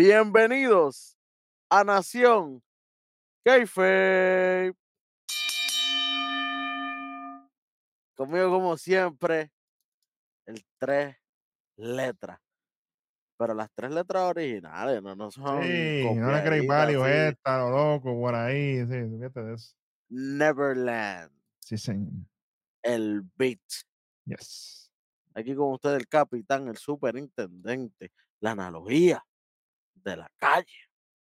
Bienvenidos a Nación Keife. Conmigo, como siempre, el tres letras. Pero las tres letras originales, no, no son. Sí, no le creéis value esta, lo loco, por ahí. Sí, fíjate de eso. Neverland. Sí, señor. El beat. Yes. Aquí con usted el capitán, el superintendente, la analogía de la calle.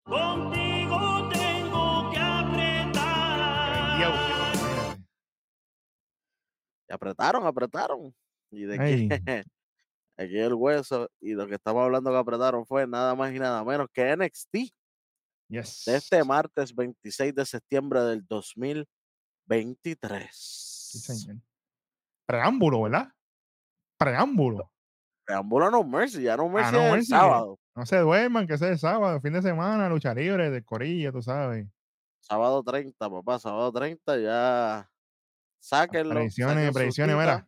Contigo tengo que apretar. Y apretaron, apretaron. Y de que aquí el hueso y lo que estamos hablando que apretaron fue nada más y nada menos que NXT Yes. de este martes 26 de septiembre del 2023. Sí, señor. Preámbulo, ¿verdad? Preámbulo. Preámbulo No Mercy, ya No Mercy No es el Mercy, sábado. No se duerman, que sea el sábado, fin de semana, lucha libre, de corilla, tú sabes. Sábado 30, papá, sábado 30 ya sáquenlo. Predicciones, predicciones, mira.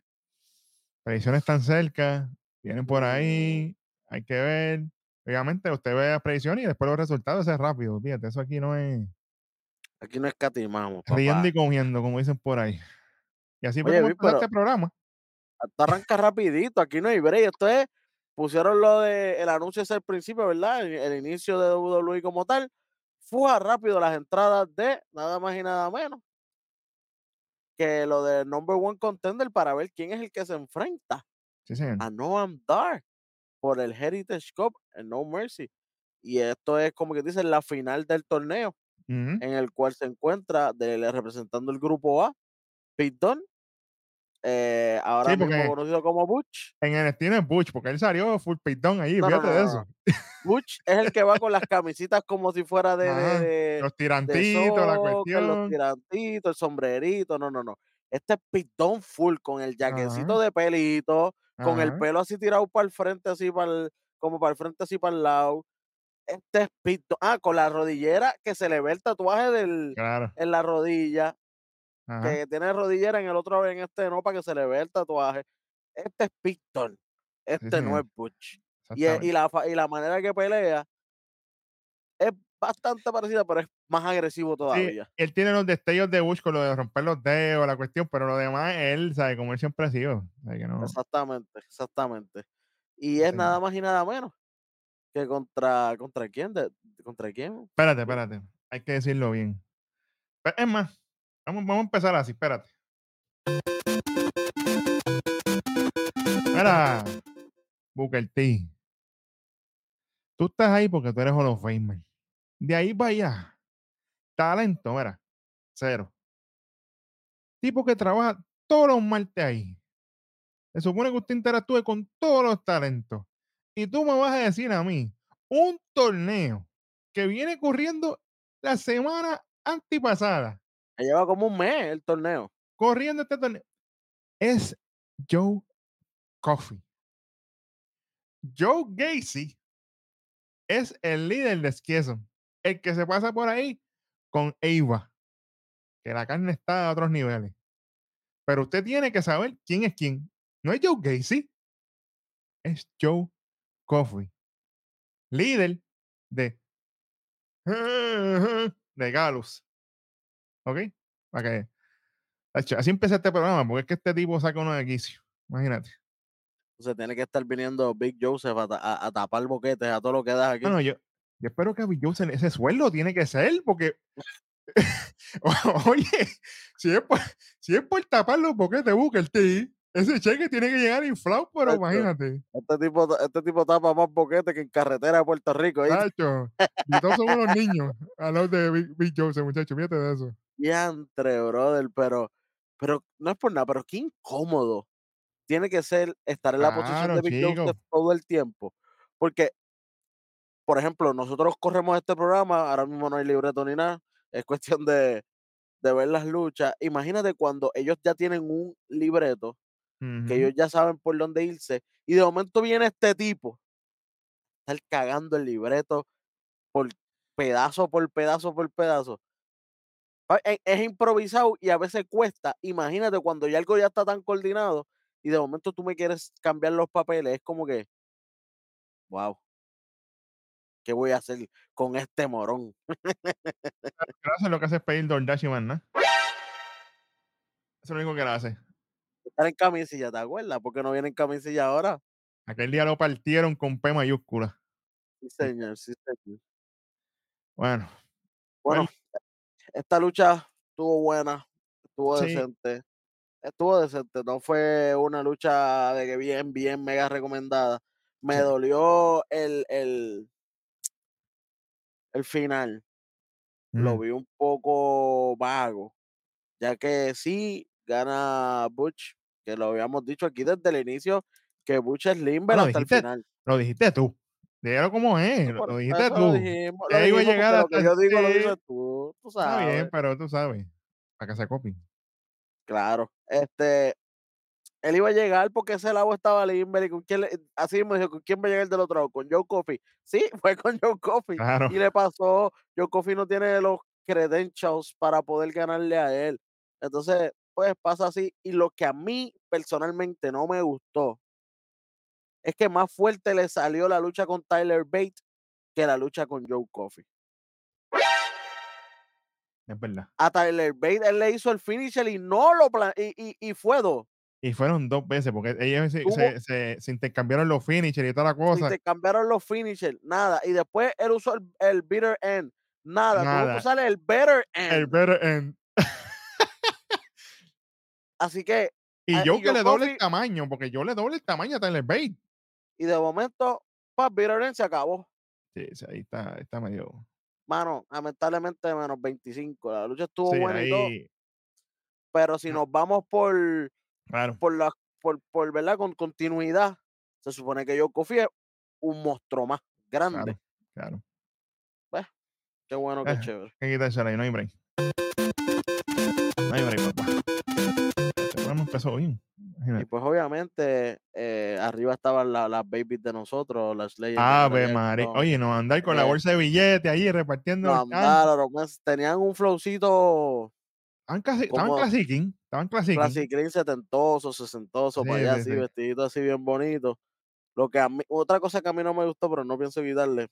Predicciones están cerca, vienen por Mm. ahí, hay que ver. Obviamente, usted ve las predicciones y después los resultados, es rápido. Fíjate, eso aquí no es Aquí no escatimamos, riendo y comiendo, como dicen por ahí. Y así fue Oye, como vi, empezó pero- este programa. Esto arranca rapidito, aquí no hay break. Esto es, pusieron lo de el anuncio ese al principio, ¿verdad? El, el inicio de WWE como tal. Fue rápido las entradas de nada más y nada menos que lo de number one contender para ver quién es el que se enfrenta Sí, señor. a Noam Dar por el Heritage Cup en No Mercy. Y esto es como que dicen la final del torneo en el cual se encuentra de- representando el grupo A, Pete Dunne, eh, ahora Sí, mismo conocido como Butch. En el estilo es Butch, porque él salió full pitón ahí, No, no, fíjate no, de no, eso. Butch es el que va con las camisitas como si fuera de, de- Ajá, de- Los de tirantitos, la soccer, los cuestión. tirantitos, el sombrerito, no, no, no. Este es pitón full con el jaquecito Ajá. de pelito, con el pelo así tirado para el frente, así para el, como para el frente, así para el lado. Este es pitón. Ah, con la rodillera que se le ve el tatuaje del, Claro. en la rodilla, Ajá. que tiene rodillera en el otro, en este no, para que se le vea el tatuaje. Este es pitón. Este no es Butch. Y, e- y, la, y la manera que pelea es bastante parecida, pero es más agresivo Sí, todavía. él tiene los destellos de Bush con lo de romper los dedos, la cuestión, pero lo demás, él sabe como él siempre ha sido. sabe que no- Exactamente, exactamente. Y es nada más y nada menos que contra contra quién, de- contra quién. Espérate, espérate. Hay que decirlo bien. Es más, vamos, vamos a empezar así, espérate. Mira, Booker T. Tú estás ahí porque tú eres Hall of Famer. De ahí para allá. Talento, mira. Cero. Tipo que trabaja todos los martes ahí. Se supone que usted interactúe con todos los talentos. Y tú me vas a decir a mí un torneo que viene corriendo la semana antipasada. Lleva como un mes el torneo. Corriendo este torneo. Es Joe Coffey. Joe Gacy es el líder de Skieson. El que se pasa por ahí con Eva. Que la carne está a otros niveles. Pero usted tiene que saber quién es quién. No es Joe Gacy. Es Joe Coffey. Líder de de Galus. ¿Ok? Para que así empieza este programa, porque es que este tipo saca uno de quicio. Imagínate. Entonces tiene que estar viniendo Big Joseph a, a- a tapar boquetes a todo lo que das aquí. No, no, yo, yo espero que a Bill Johnson ese sueldo tiene que ser, porque. Oye, si es, por, si es por tapar los boquetes, Booker T, ese cheque tiene que llegar inflado, pero Tacho. imagínate. Este tipo, este tipo tapa más boquetes que en carretera de Puerto Rico. Tacho, y todos somos los niños a los de Big, Big Johnson, muchachos, fíjate de eso. Diantre, brother, pero, pero no es por nada, pero qué incómodo tiene que ser estar en la posición de Big. Joseph todo el tiempo. Porque, por ejemplo, nosotros corremos este programa, ahora mismo no hay libreto ni nada, es cuestión de, de ver las luchas. Imagínate cuando ellos ya tienen un libreto, que ellos ya saben por dónde irse, y de momento viene este tipo, estar cagando el libreto por pedazo por pedazo por pedazo. Ah, e- Es improvisado y a veces cuesta. Imagínate cuando ya algo ya está tan coordinado y de momento tú me quieres cambiar los papeles. Es como que, wow. ¿qué voy a hacer con este morón? Gracias lo que hace es pedir DoorDash y más nada. Eso es lo único que él hace. Estar en camisilla, ¿te acuerdas? ¿Por qué no viene en camisilla ahora? Aquel día lo partieron con P mayúscula. Sí, señor, sí, señor. Bueno, Bueno. Esta lucha estuvo buena, estuvo Sí. decente. Estuvo decente, no fue una lucha de que bien, bien, mega recomendada. Me Sí. dolió el, el, el final. Lo mm, vi un poco vago, ya que sí gana Butch, que lo habíamos dicho aquí desde el inicio, que Butch es Limber lo hasta el final. lo dijiste tú. Dígalo como es. Lo, dijiste tú. Ya iba a llegar hasta yo digo lo dices tú, tú Está sabes. bien, pero tú sabes. Para que se copien. Claro, este, él iba a llegar porque ese lado estaba Limber y con quién le- así mismo dijo, ¿con quién va a llegar del otro lado? Con Joe Coffey. Sí, fue con Joe Coffey. Claro. Y le pasó, Joe Coffey no tiene los credentials para poder ganarle a él. Entonces, pues pasa así. Y lo que a mí personalmente no me gustó es que más fuerte le salió la lucha con Tyler Bate que la lucha con Joe Coffey. Es verdad. A Tyler Bate él le hizo el finisher y no lo plan y, y, y fue dos. Y fueron dos veces, porque ellos se, Tuvo- se, se- se intercambiaron los finishers y toda la cosa. te cambiaron los finishers, nada. Y después él usó el, el bitter end, nada. Tuvo Nada. que usar el better end. El better end. Así que, Y Ah, yo y que le doble el tamaño, porque yo le doble el tamaño a Tyler Bate. Y de momento, pues bitter se acabó. Sí, sí, ahí está, está medio. Mano, lamentablemente menos 25. La lucha estuvo Sí, buena y todo, pero si Ah. nos vamos por, Claro, por la, por, por ¿verdad? Con continuidad, se supone que Coffey es un monstruo más grande. claro, claro. Qué bueno, qué Eh, chévere. Hay que quitársela ahí, no hay break. No hay break, papá. Empezó bien. Y pues obviamente eh, arriba estaban la- las babies de nosotros, las leyes. Andrés, María. no, Oye, no andar con la eh, bolsa de billetes ahí repartiendo. no andaron, pues, tenían un flowcito Estaban, clasi- estaban classiquing. Estaban green setentoso, sesentoso, para Sí, allá sí, así, sí. vestidito así bien bonito. Lo que a mí, otra cosa que a mí no me gustó, pero no pienso quitarle,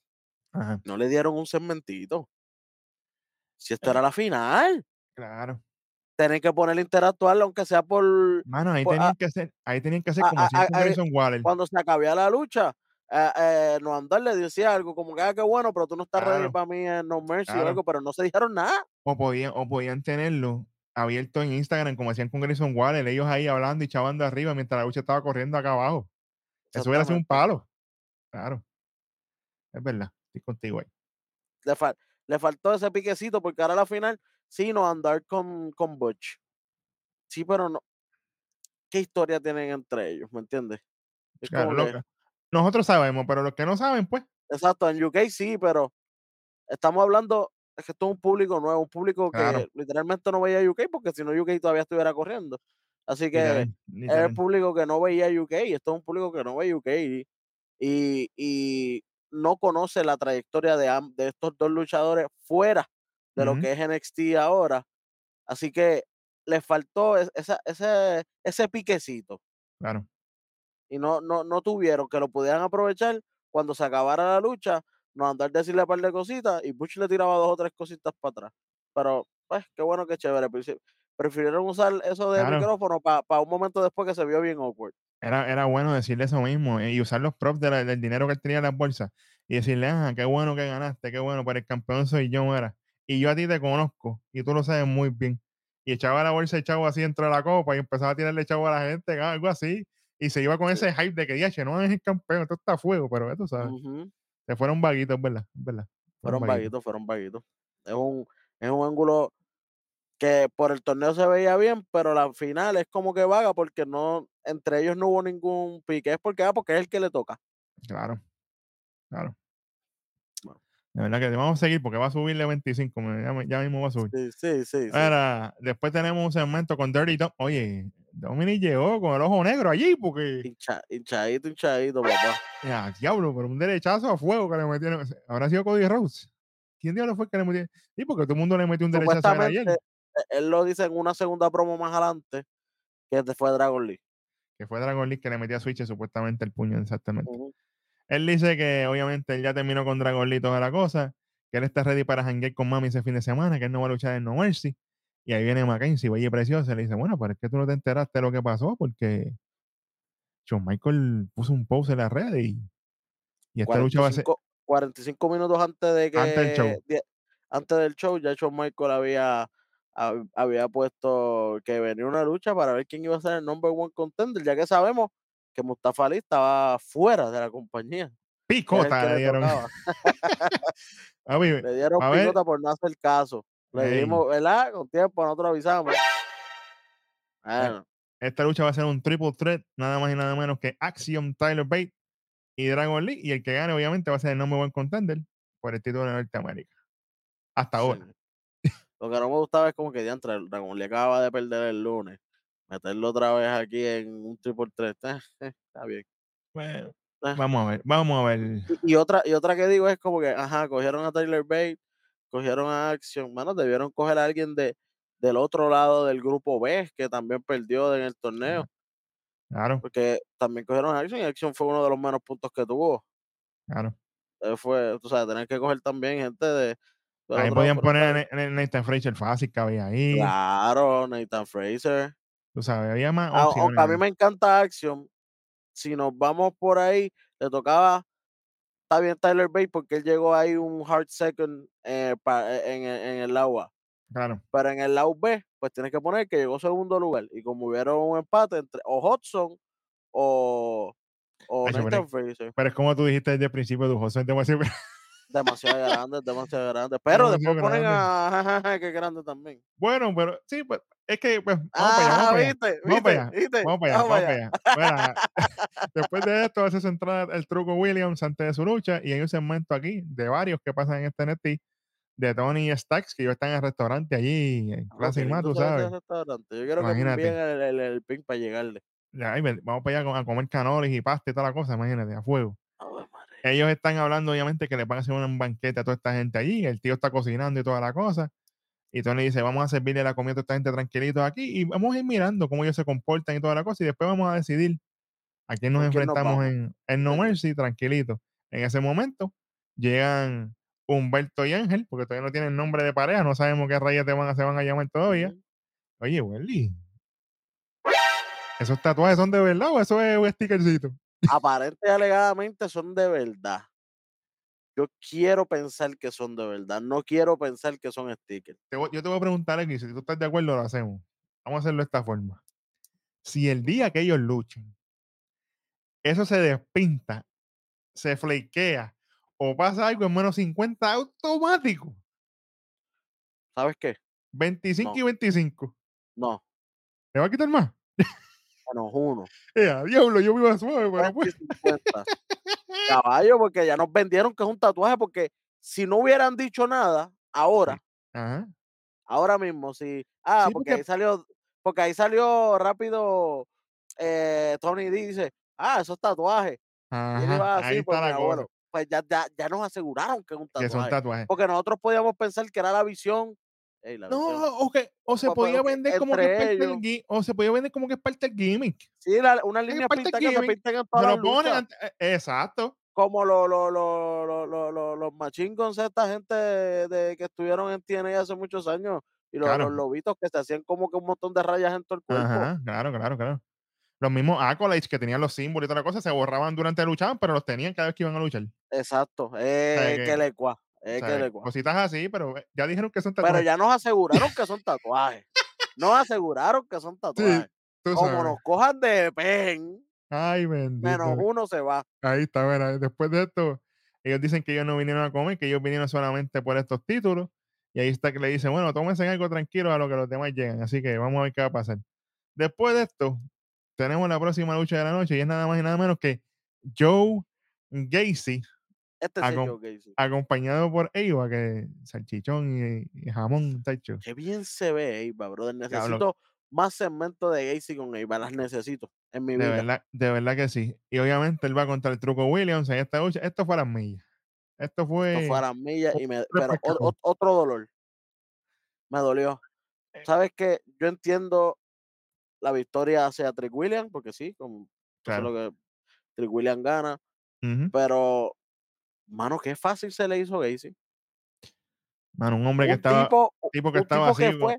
Ajá, no le dieron un segmentito. Si esto Eh. era la final, claro. Tienen que ponerle interactuarlo, aunque sea por Mano, ahí tenían ah, que hacer, ahí tenían que hacer como ah, hacían con ah, Grayson Waller. cuando se acababa la lucha. Eh, eh, no andar le decía algo como que, ah, qué bueno, pero tú no estás ready para mí en No Mercy o algo, pero no se dijeron nada. O podían, o podían tenerlo abierto en Instagram, como hacían con Grayson Waller, ellos ahí hablando y chavando arriba mientras la lucha estaba corriendo acá abajo. Eso hubiera sido un palo. Claro. Es verdad. Estoy contigo ahí. le, fal- le faltó ese piquecito porque ahora a la final sí no andar con, con Butch. Sí, pero no. ¿Qué historia tienen entre ellos? ¿Me entiendes? Es Claro, como que- nosotros sabemos, pero los que no saben, pues, exacto, en UK sí, pero estamos hablando, es que esto es un público nuevo, un público que literalmente no veía UK porque si no UK todavía estuviera corriendo. Así que es el público que no veía UK esto es un público que no ve UK y, y, y no conoce la trayectoria de, de estos dos luchadores fuera de lo que es NXT ahora. Así que les faltó es- esa- ese, ese piquecito Claro. y no, no, no tuvieron que lo pudieran aprovechar cuando se acabara la lucha, no andar decirle un par de cositas y Butch le tiraba dos o tres cositas para atrás. Pero, pues, qué bueno, qué chévere. Prefirieron usar eso de Claro. micrófono para un momento después que se vio bien awkward. Era, era bueno decirle eso mismo eh, y usar los props de la- del dinero que él tenía en las bolsas y decirle, ah, qué bueno que ganaste, qué bueno, pero el campeón soy yo, era. Y yo a ti te conozco y tú lo sabes muy bien. Y echaba la bolsa de chavo así dentro de la copa y empezaba a tirarle chavo a la gente, algo así. Y se iba con ese hype de que, diache, no es el campeón, esto está a fuego, pero esto, ¿sabes? Ujú, Se fueron vaguitos, verdad, verdad. Fueron vaguitos, fueron vaguitos. Es un, es un ángulo que por el torneo se veía bien, pero la final es como que vaga porque no, entre ellos no hubo ningún pique. Es porque, ah, porque es el que le toca. Claro, claro. De verdad que vamos a seguir porque va a subirle 25, me- ya, mismo va a subir. Sí, sí, sí. sí. Ahora, después tenemos un segmento con Dirty Dom. Oye, Dominic llegó con el ojo negro allí porque. Hincha- hinchadito, hinchadito, papá. Ya, diablo, pero un derechazo a fuego que le metieron. ¿Habrá sido Cody Rhodes? ¿Quién diablo fue que le metió? Sí, porque todo el mundo le metió un derechazo a ayer. eh, él lo dice en una segunda promo más adelante, que fue Dragon League. Que fue Dragon League que le metía a Switch supuestamente el puño, exactamente. Él dice que obviamente él ya terminó con Dragon Lee y toda la cosa, que él está ready para hangar con Mami ese fin de semana, que él no va a luchar en No Mercy. Y ahí viene Mackenzie, oye, preciosa, le dice, bueno, pero es que tú no te enteraste de lo que pasó porque Shawn Michael puso un post en la red y, y esta lucha va a ser 45, 45 minutos antes de que Antes del show. de- antes del show ya Shawn Michael había hab- había puesto que venía una lucha para ver quién iba a ser el number one contender ya que sabemos que Mustafa Ali estaba fuera de la compañía picota, le le dieron. le dieron a ver. picota por no hacer caso le Ey. dimos verdad con tiempo nosotros avisamos bueno esta lucha va a ser un triple threat, nada más y nada menos que Axiom, Tyler Bate y Dragon Lee. Y el que gane, obviamente, va a ser el number one contender por el título de Norteamérica. Hasta ahora. sí. lo que no me gustaba es como que diantre, Dragon le acaba de perder el lunes meterlo otra vez aquí en un triple threat eh, eh, está bien Bueno, Ah. vamos a ver, vamos a ver. Y, y otra, y otra que digo es como que, ajá, cogieron a Tyler Bate, cogieron a Action, mano, debieron coger a alguien de, del otro lado del grupo B, que también perdió en el torneo, Claro, porque también cogieron a Action y Action fue uno de los menos puntos que tuvo. claro. Eh, fue, tú sabes, tener que coger también gente de... Ahí podían poner a Nathan Fraser fácil que había ahí. Claro, Nathan Fraser. Tú sabes, había más A- opciones. Aunque a mí me encanta Action, si nos vamos por ahí, le tocaba, está bien Tyler Bate porque él llegó ahí un hard second eh, pa- en, el- en el agua. Claro, Pero en el lado B, pues tienes que poner que llegó segundo lugar. Y como hubieron un empate entre o Hudson o, o Hacho, pero pero es como tú dijiste desde el principio, tu José es demasiado Demasiado grande, demasiado grande. Pero Demasiado después ponen a que grande también. Bueno, pero sí, pues es que pues, vamos para allá, vamos Ah, para allá. Vamos para allá. Vamos para allá, vamos para allá. Bueno, después de esto hace su entrada el truco Williams antes de su lucha y hay un segmento aquí de varios que pasan en este NXT de Tony Stacks que ellos están en el restaurante allí en Ah, Clase qué y más, tú se sabes. restaurante. Yo quiero que me el, el, el pin para llegarle. Ya, ahí ven, vamos para allá a comer canoles y pasta y toda la cosa, imagínate, a fuego. Ellos están hablando, obviamente, que le van a hacer un banquete a toda esta gente allí. El tío está cocinando y toda la cosa. Y Tony dice: Vamos a servirle la comida a toda esta gente tranquilitos aquí y vamos a ir mirando cómo ellos se comportan y toda la cosa. Y después vamos a decidir a quién nos ¿Con quién nos enfrentamos en, en No. Mercy, tranquilito. En ese momento llegan Humberto y Ángel, porque todavía no tienen nombre de pareja, no sabemos qué rayas te van a, se van a llamar todavía. Oye, Welly, ¿esos tatuajes son de verdad o eso es un stickercito? Aparente y alegadamente son de verdad. Yo quiero pensar que son de verdad. No quiero pensar que son stickers. Te voy- yo te voy a preguntar aquí, si tú estás de acuerdo, lo hacemos. Vamos a hacerlo de esta forma. Si el día que ellos luchen, eso se despinta, se flakea o pasa algo en menos 50 automático, ¿Sabes qué? 25 No. y 25, No, ¿te va a quitar más? menos uno. Eh, diablo, yo vivo suave, pero 40 pues. y 50. Caballo, porque ya nos vendieron que es un tatuaje, porque si no hubieran dicho nada, ahora, Ajá. ahora mismo, si, ah, Sí, porque porque- ahí salió, porque ahí salió rápido, eh, Tony D dice, ah, eso es tatuaje. Y él iba Ajá, así, ahí pues está la cosa. pues ya, ya, ya nos aseguraron que es un Que son tatuaje. tatuajes. Porque nosotros podíamos pensar que era la visión. No, o, que, o se podía vender como que es parte ellos- o se podía vender como que es parte del gimmick. Sí, la- parte del pintadas que se pintan en lo ponen ante- eh, exacto. como los lo, lo, lo, lo, lo- los guns, esta gente de, que estuvieron en TNA hace muchos años, y los, Claro. los lobitos que se hacían como que un montón de rayas en todo el cuerpo. Ajá, claro, claro, claro. Los mismos acolytes que tenían los símbolos y toda la cosa se borraban durante la lucha, pero los tenían cada vez que iban a luchar. Exacto, es que- que le cua, es O sea, cositas así, pero eh, ya dijeron que son Pero tatuajes. ya nos aseguraron que son tatuajes. Nos aseguraron que son tatuajes. tú Como sabes. nos cojan de pen, Ay, bendito. menos uno se va. Ahí está, mira, después de esto, ellos dicen que ellos no vinieron a comer, que ellos vinieron solamente por estos títulos. Y ahí está que le dicen, bueno, tómense algo tranquilo a lo que los demás llegan. Así que vamos a ver qué va a pasar. Después de esto, tenemos la próxima lucha de la noche y es nada más y nada menos que Joe Gacy, Este es Joe Gacy. acompañado por Eva, que salchichón y, y jamón, tacho. Qué bien se ve Eva, brother. Necesito más segmentos de Gacy con Eva. Las necesito en mi De vida. verdad, de verdad que sí. Y obviamente él va contra el truco Williams en esta lucha. Esto fue a las millas. Esto fue. Esto fue a las millas y me, pero o- otro dolor. Me dolió. Eh. ¿Sabes qué? Yo entiendo la victoria hacia Trick Williams, porque sí, como Claro. lo que Trick Williams gana. Pero, mano, qué fácil se le hizo Gacy. Mano, un hombre que estaba, tipo, tipo que un estaba tipo que así. co- fue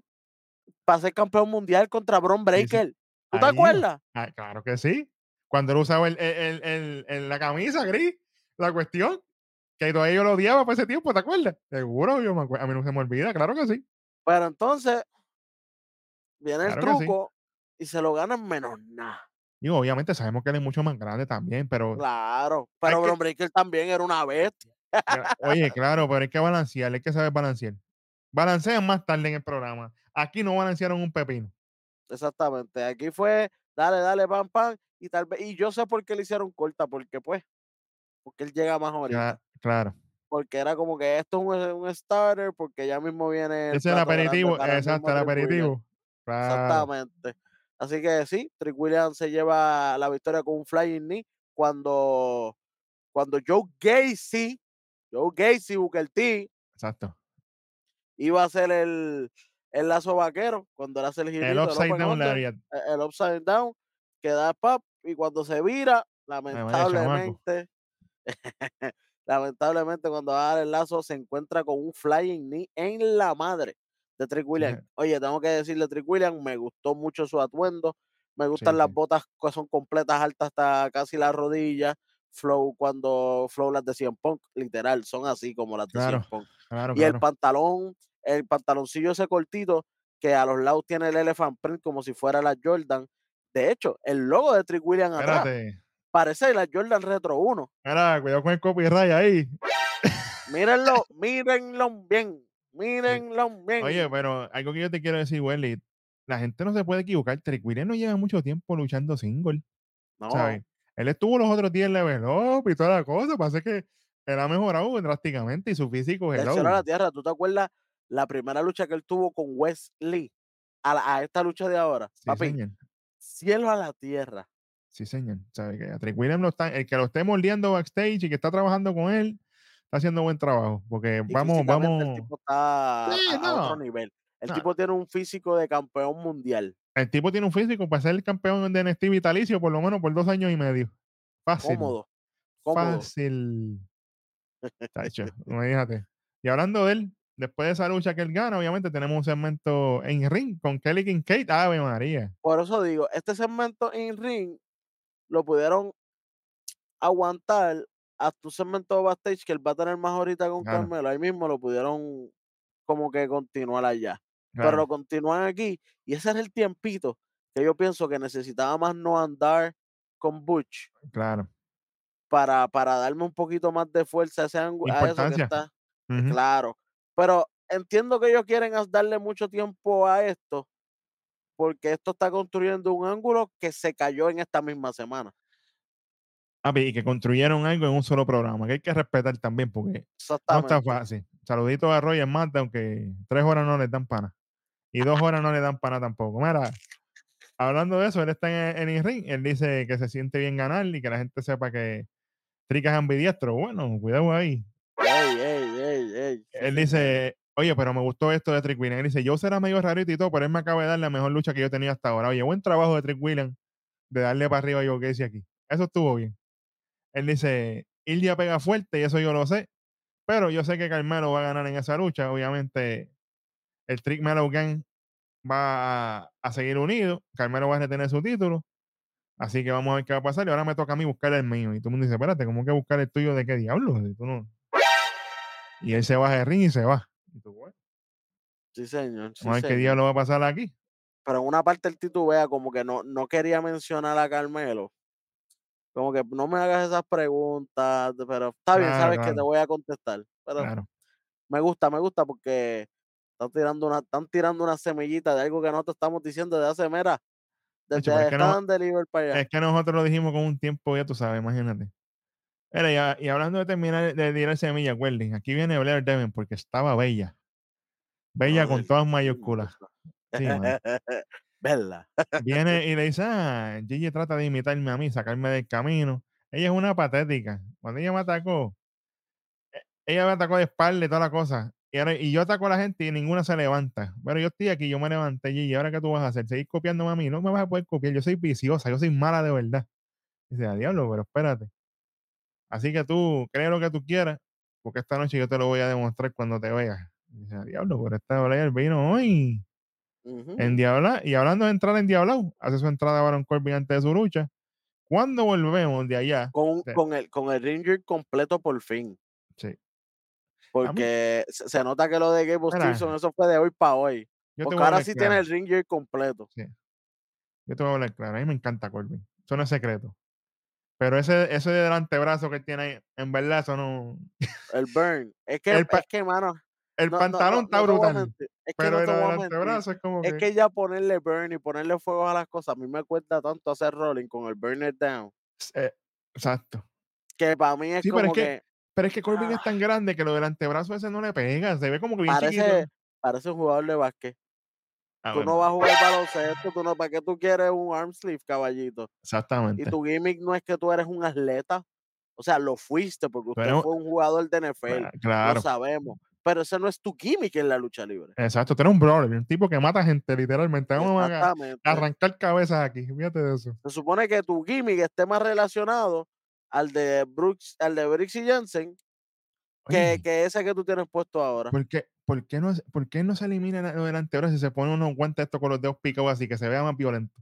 para ser campeón mundial contra Bron sí. Breaker. ¿Tú te acuerdas? ah, claro que sí. Cuando él usaba el, el, el- la camisa gris, la cuestión, que todavía yo lo odiaba por ese tiempo, ¿te acuerdas? Seguro, yo me acuerdo. A mí no se me olvida, claro que sí. Pero entonces viene el que sí. truco y se lo ganan menos nada. Y obviamente sabemos que él es mucho más grande también, pero Claro. Pero que- Bron Breaker también era una bestia. Oye, claro, pero hay que balancear, hay que saber balancear. Balancean más tarde en el programa. Aquí no balancearon un pepino. Exactamente. Aquí fue, dale, dale, pam, pam. Y tal vez, y yo sé por qué le hicieron corta, porque pues, porque él llega más ahorita. Cla- Claro. Porque era como que esto es un, un starter, porque ya mismo viene. Ese es el grande aperitivo, exacto, el aperitivo. Claro. Exactamente. Así que sí, Trick Williams se lleva la victoria con un flying knee cuando, cuando Joe Gacy, Joe Gacy, Booker T, Exacto. iba a hacer el, el lazo vaquero, cuando era hacer el girito, El upside down under, el upside down, que da pop, y cuando se vira, lamentablemente, lamentablemente cuando va a dar el lazo se encuentra con un flying knee en la madre de Trick Williams. Oye, tengo que decirle Trick Williams, me gustó mucho su atuendo, me gustan las sí. botas que son completas altas hasta casi la rodilla. Flow cuando Flow las de CM Punk, literal, son así como las de Claro, CM Punk. Claro, Y el pantalón, el pantaloncillo ese cortito que a los lados tiene el elephant print como si fuera la Jordan. De hecho, el logo de Trick Williams atrás parece la Jordan Retro 1. Mira, cuidado con el copyright ahí. Mírenlo, mírenlo bien, mírenlo bien. Oye, pero algo que yo te quiero decir, Welly, la gente no se puede equivocar. Trick Williams no lleva mucho tiempo luchando single, no, ¿sabes? Él estuvo los otros días en Level Up y toda la cosa. Pasa que él ha mejorado drásticamente y su físico es del cielo a la tierra. ¿Tú te acuerdas la primera lucha que él tuvo con Wesley a, la- a esta lucha de ahora? Sí, Papi, señor. cielo a la tierra. Sí, señor. ¿Sabe que a Trick Williams lo está, el que lo esté moldeando backstage y que está trabajando con él, está haciendo buen trabajo. Porque Y vamos, vamos. El tipo está a- Sí, a, a otro nivel. El no. tipo tiene un físico de campeón mundial. El tipo tiene un físico para ser el campeón de NXT vitalicio por lo menos por dos años y medio. Fácil. Cómodo. Cómodo. Fácil. Tacho, imagínate. Y hablando de él, después de esa lucha que él gana, obviamente tenemos un segmento en ring con Kelly Kincaid. Ave María. Por eso digo, este segmento en ring lo pudieron aguantar hasta un segmento backstage que él va a tener más ahorita con Claro. Carmelo. Ahí mismo lo pudieron como que continuar allá. Pero lo continúan aquí. Y ese era el tiempito que yo pienso que necesitaba más no andar con Butch claro. para, para darme un poquito más de fuerza a, ese a eso que está. Ujú. Claro. Pero entiendo que ellos quieren darle mucho tiempo a esto porque esto está construyendo un ángulo que se cayó en esta misma semana. Papi, y que construyeron algo en un solo programa, que hay que respetar también, porque no está fácil. Saludito a Roy en Mata, aunque tres horas no les dan pana. Y dos horas no le dan pana tampoco. Mira, hablando de eso, él está en, en el ring. Él dice que se siente bien ganar y que la gente sepa que Trica es ambidiestro. Bueno, cuidado ahí. Ey, ey, ey, Él dice, oye, pero me gustó esto de Trick Williams. Él dice, yo será medio rarito y todo, pero él me acaba de dar la mejor lucha que yo tenía hasta ahora. Oye, buen trabajo de Trick Williams de darle para arriba a Joe Gacy aquí. Eso estuvo bien. Él dice, Ilya pega fuerte y eso yo lo sé, pero yo sé que Carmelo va a ganar en esa lucha. Obviamente, el Trick Melo Gang va a, a seguir unido. Carmelo va a retener su título. Así que vamos a ver qué va a pasar. Y ahora me toca a mí buscar el mío. Y todo el mundo dice, espérate, ¿cómo que buscar el tuyo de qué diablo? Si tú no- Y él se baja del ring y se va. Y tú, bueno, Sí, señor. sí, vamos a ver qué diablo va a pasar aquí. Pero en una parte el titubea como que no, no quería mencionar a Carmelo. Como que no me hagas esas preguntas, pero está bien, Claro, sabes que te voy a contestar. Pero Claro. me gusta, me gusta porque están tirando una, están tirando una semillita de algo que nosotros estamos diciendo desde hace, mira, desde Hecho, pero es que no- Stand Deliver para allá. Es que nosotros lo dijimos con un tiempo, ya tú sabes, imagínate. Mira, y, hablando de terminar de tirar semilla, Welding, aquí viene Blair Devon porque estaba bella. Bella con todas mayúsculas. Sí, ¿Verdad? Viene y le dice, ah, Gigi trata de imitarme a mí, sacarme del camino. Ella es una patética. Cuando ella me atacó, e- ella me atacó de espalda y toda la cosa. Y, ahora- y yo ataco a la gente y ninguna se levanta. Pero yo estoy aquí, yo me levanté, Gigi, ¿ahora qué tú vas a hacer? ¿Seguir copiándome a mí? No me vas a poder copiar, yo soy viciosa, yo soy mala de verdad. Dice, a diablo, pero espérate. Así que tú, cree lo que tú quieras, porque esta noche yo te lo voy a demostrar cuando te veas. Y dice, diablo, pero esta Blair vino hoy En Diabla. Y hablando de entrar en Diablao, hace su entrada Baron Corbin antes de su lucha. Cuando volvemos de allá, Con, Sí. con, el, con el ring gear completo por fin. sí, Porque se, se nota que lo de Gabe. Stevenson, eso fue de hoy para hoy. Porque ahora sí claro. tiene el ring gear completo. Yo te voy a hablar claro. A mí me encanta Corbin. Eso no es secreto. Pero ese, ese del antebrazo que tiene ahí, en verdad, eso no. El burn. Es que, El es que, mano. El no- pantalón no- está brutal. Es que Pero el antebrazo es como Es que. que ya ponerle burn y ponerle fuego a las cosas, a mí me cuesta tanto hacer rolling con el burner down, eh, exacto. que para mí es Sí, pero como es que que, Pero es que Corbin Ah. es tan grande que lo del antebrazo ese no le pega. Se ve como que bien chiquito. parece, parece un jugador de básquet. Ah, Tú bueno, no vas a jugar baloncesto, tú no, ¿para qué tú quieres un arm sleeve, caballito? Y Exactamente. tu gimmick no es que tú eres un atleta, o sea, lo fuiste porque usted fue un jugador de NFL, Ah, Claro. lo sabemos, pero ese no es tu gimmick en la lucha libre. Exacto. Tú eres un brawler, un tipo que mata gente, literalmente. Vamos a arrancar cabezas aquí. Fíjate de eso. Se supone que tu gimmick esté más relacionado al de Brooks, al de Brooks y Jensen, que, que ese que tú tienes puesto ahora. ¿por, qué, por, qué no, se- ¿Por qué no se elimina lo del antebrazo y se pone unos guantes estos con los dedos picados así, que se vea más violento?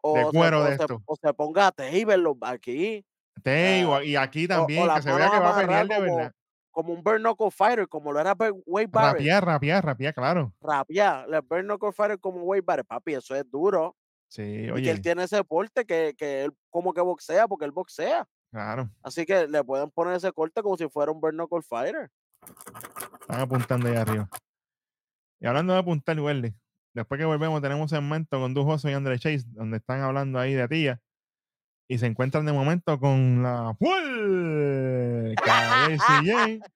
O, se, cuero de esto. o se ponga a Taylor aquí. Y aquí también, o que se vea que va a pelear de verdad. Como un Burn Knuckle Fighter, como lo era Wade Barrett. Rapiar, rapiar, rapiar, claro. Rapear, el Burn Knuckle Fighter como Wade Barrett, papi, eso es duro. Sí, Y que oye, él tiene ese porte que, que él como que boxea, porque él boxea. claro. Así que le pueden poner ese corte como si fuera un Burn Knuckle Fighter. Están apuntando ahí arriba. Y hablando de apuntar, Welly, después que volvemos tenemos un segmento con Dujoso y André Chase, donde están hablando ahí de tía. Y se encuentran de momento con la puerca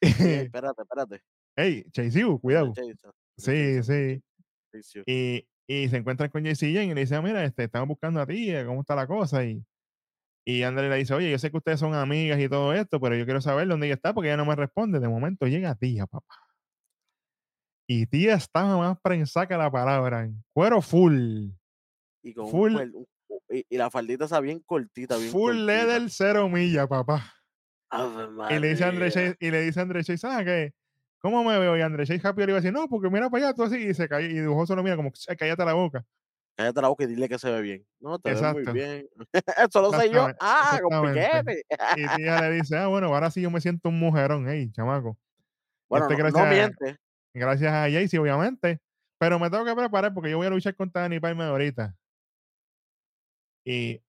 espérate, espérate. Ey, Chase, U, cuidado. Sí, sí. Y, y se encuentran con JC Jane y le dicen, mira, este, estamos buscando a ti, ¿cómo está la cosa? Y, y André le dice, oye, yo sé que ustedes son amigas y todo esto, pero yo quiero saber dónde ella está porque ella no me responde. De momento llega tía, papá. Y tía estaba más prensada que la palabra, en cuero full. Y, con un full- un- y, y la faldita esa bien cortita, bien Full cortita. leather cero milla, papá. Y le dice a André. Chase, y le dice André Chase, ¿sabes qué? ¿Cómo me veo? Y André Chase rápido le iba a decir, no, porque mira para allá, tú así, y se cayó, y Dujoso lo mira como, "Ch, cállate la boca. Cállate la boca y dile que se ve bien. No, te ves muy Exacto. bien. Eso lo sé yo. Ah, con piquete. Y tía le dice, ah, bueno, ahora sí yo me siento un mujerón, hey, chamaco. Bueno, Este, no, no gracias- miente. Gracias a Jaycee, obviamente. Pero me tengo que preparar porque yo voy a luchar contra Dani Palmer ahorita. Y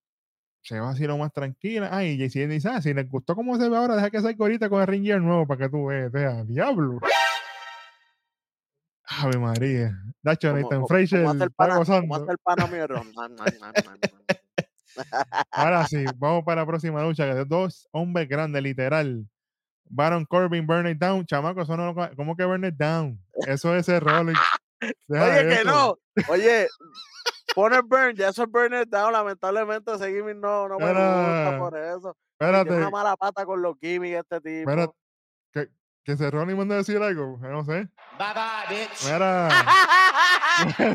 se va así lo más tranquila. Ah, y Jaycee dice, ah, si les gustó cómo se ve ahora, deja que salga ahorita con el ring gear nuevo para que tú veas. Diablo. Ave María. Dacho, Como- Nathan Fraser hace el pana- hace el. Ahora sí, vamos para la próxima lucha. Que dos hombres grandes, literal. Baron Corbin, Burn It Down. Chamaco, eso no lo- ¿Cómo que Burn It Down? Eso es el rolling. Deja Oye, que no. Oye, pone burn, ya eso es burn it down. Lamentablemente ese gimmick no, no me gusta por eso. Espérate. Tiene una mala pata con los gimmicks este tipo. Mira, que, que se Ronnie manda a decir algo. No sé. Bye bye, bitch. Mira.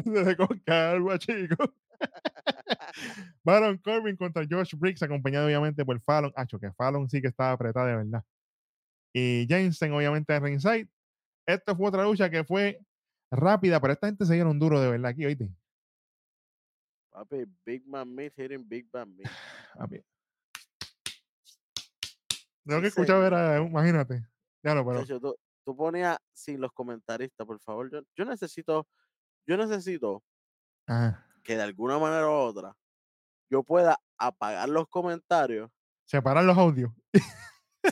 Se con calma, chicos. Baron Corbin contra Josh Briggs, acompañado obviamente por Fallon. Acho, que Fallon sí que estaba apretada de verdad. Y Jensen, obviamente, de ringside. Esto fue otra lucha que fue rápida, pero esta gente se dieron duro de verdad aquí, oíste. Papi, Big Man Meat hitting Big Man Meat. Papi. Lo que escuchaba era, imagínate. Ya lo, pero. Tú, tú ponías sin los comentaristas, por favor. Yo, yo necesito, yo necesito Ajá. que de alguna manera u otra yo pueda apagar los comentarios. Separar los audios.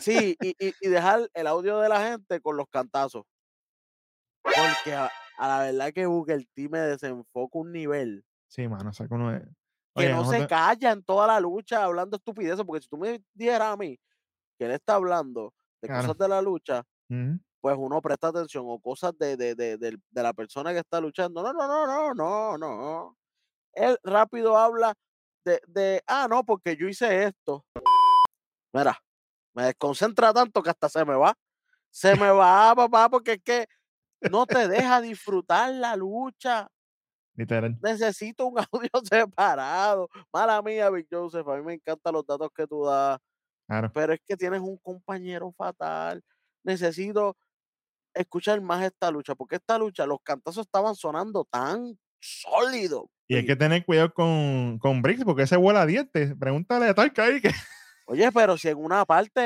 Sí, y, y- y dejar el audio de la gente con los cantazos. Porque a, a la verdad que Booker T me desenfoca un nivel Sí, mano, saca uno de. que no se calla en toda la lucha hablando estupideces. Porque si tú me dijeras a mí que él está hablando de Claro. cosas de la lucha, pues uno presta atención o cosas de, de, de, de la persona que está luchando. No, no, no, no, no, no. Él rápido habla de, de, ah, no, porque yo hice esto. Mira, me desconcentra tanto que hasta se me va. Se me va, papá, porque es que no te deja disfrutar la lucha. Literal. Necesito un audio separado. Mala mía, Big Joseph. A mí me encantan los datos que tú das. Claro. Pero es que tienes un compañero fatal. Necesito escuchar más esta lucha. Porque esta lucha, los cantazos estaban sonando tan sólidos. Y hay que tener cuidado con, con Briggs porque ese vuela a dientes. Pregúntale a Tarka ahí que Oye, pero si en una parte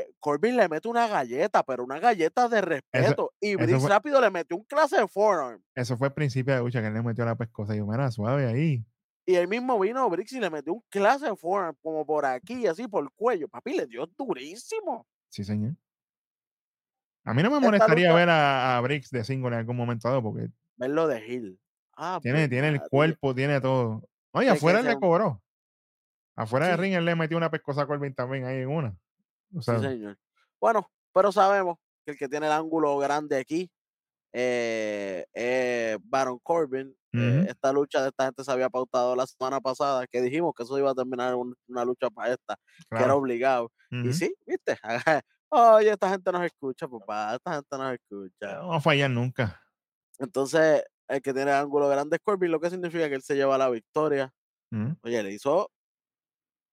eh, Corbin le mete una galleta, pero una galleta de respeto. y Briggs rápido le metió un clase de forearm. eso fue el principio de lucha que él le metió la pescosa. Y yo, mira, suave ahí. Y él mismo vino Briggs y le metió un clase de forearm como por aquí, así por el cuello. Papi, le dio durísimo. Sí, señor. A mí no me Esta molestaría lucha- ver a, a Briggs de single en algún momento dado porque Verlo de Hill. Ah, tiene, tiene el cuerpo, tiene todo. Oye, afuera le cobró. Afuera de Sí. ring él le metió una pescosa a Corbin también ahí en una. O Sí, sea, señor. Bueno, pero sabemos que el que tiene el ángulo grande aquí eh, es Baron Corbin. Eh, Ujú. esta lucha de esta gente se había pautado la semana pasada, que dijimos que eso iba a terminar en un- una lucha para esta, que era claro. obligado. Y Ujú. sí, viste, oye, esta gente nos escucha, papá, esta gente nos escucha. No va a fallar nunca. Entonces, el que tiene el ángulo grande es Corbin, lo que significa que él se lleva la victoria. Ujú. Oye, le hizo,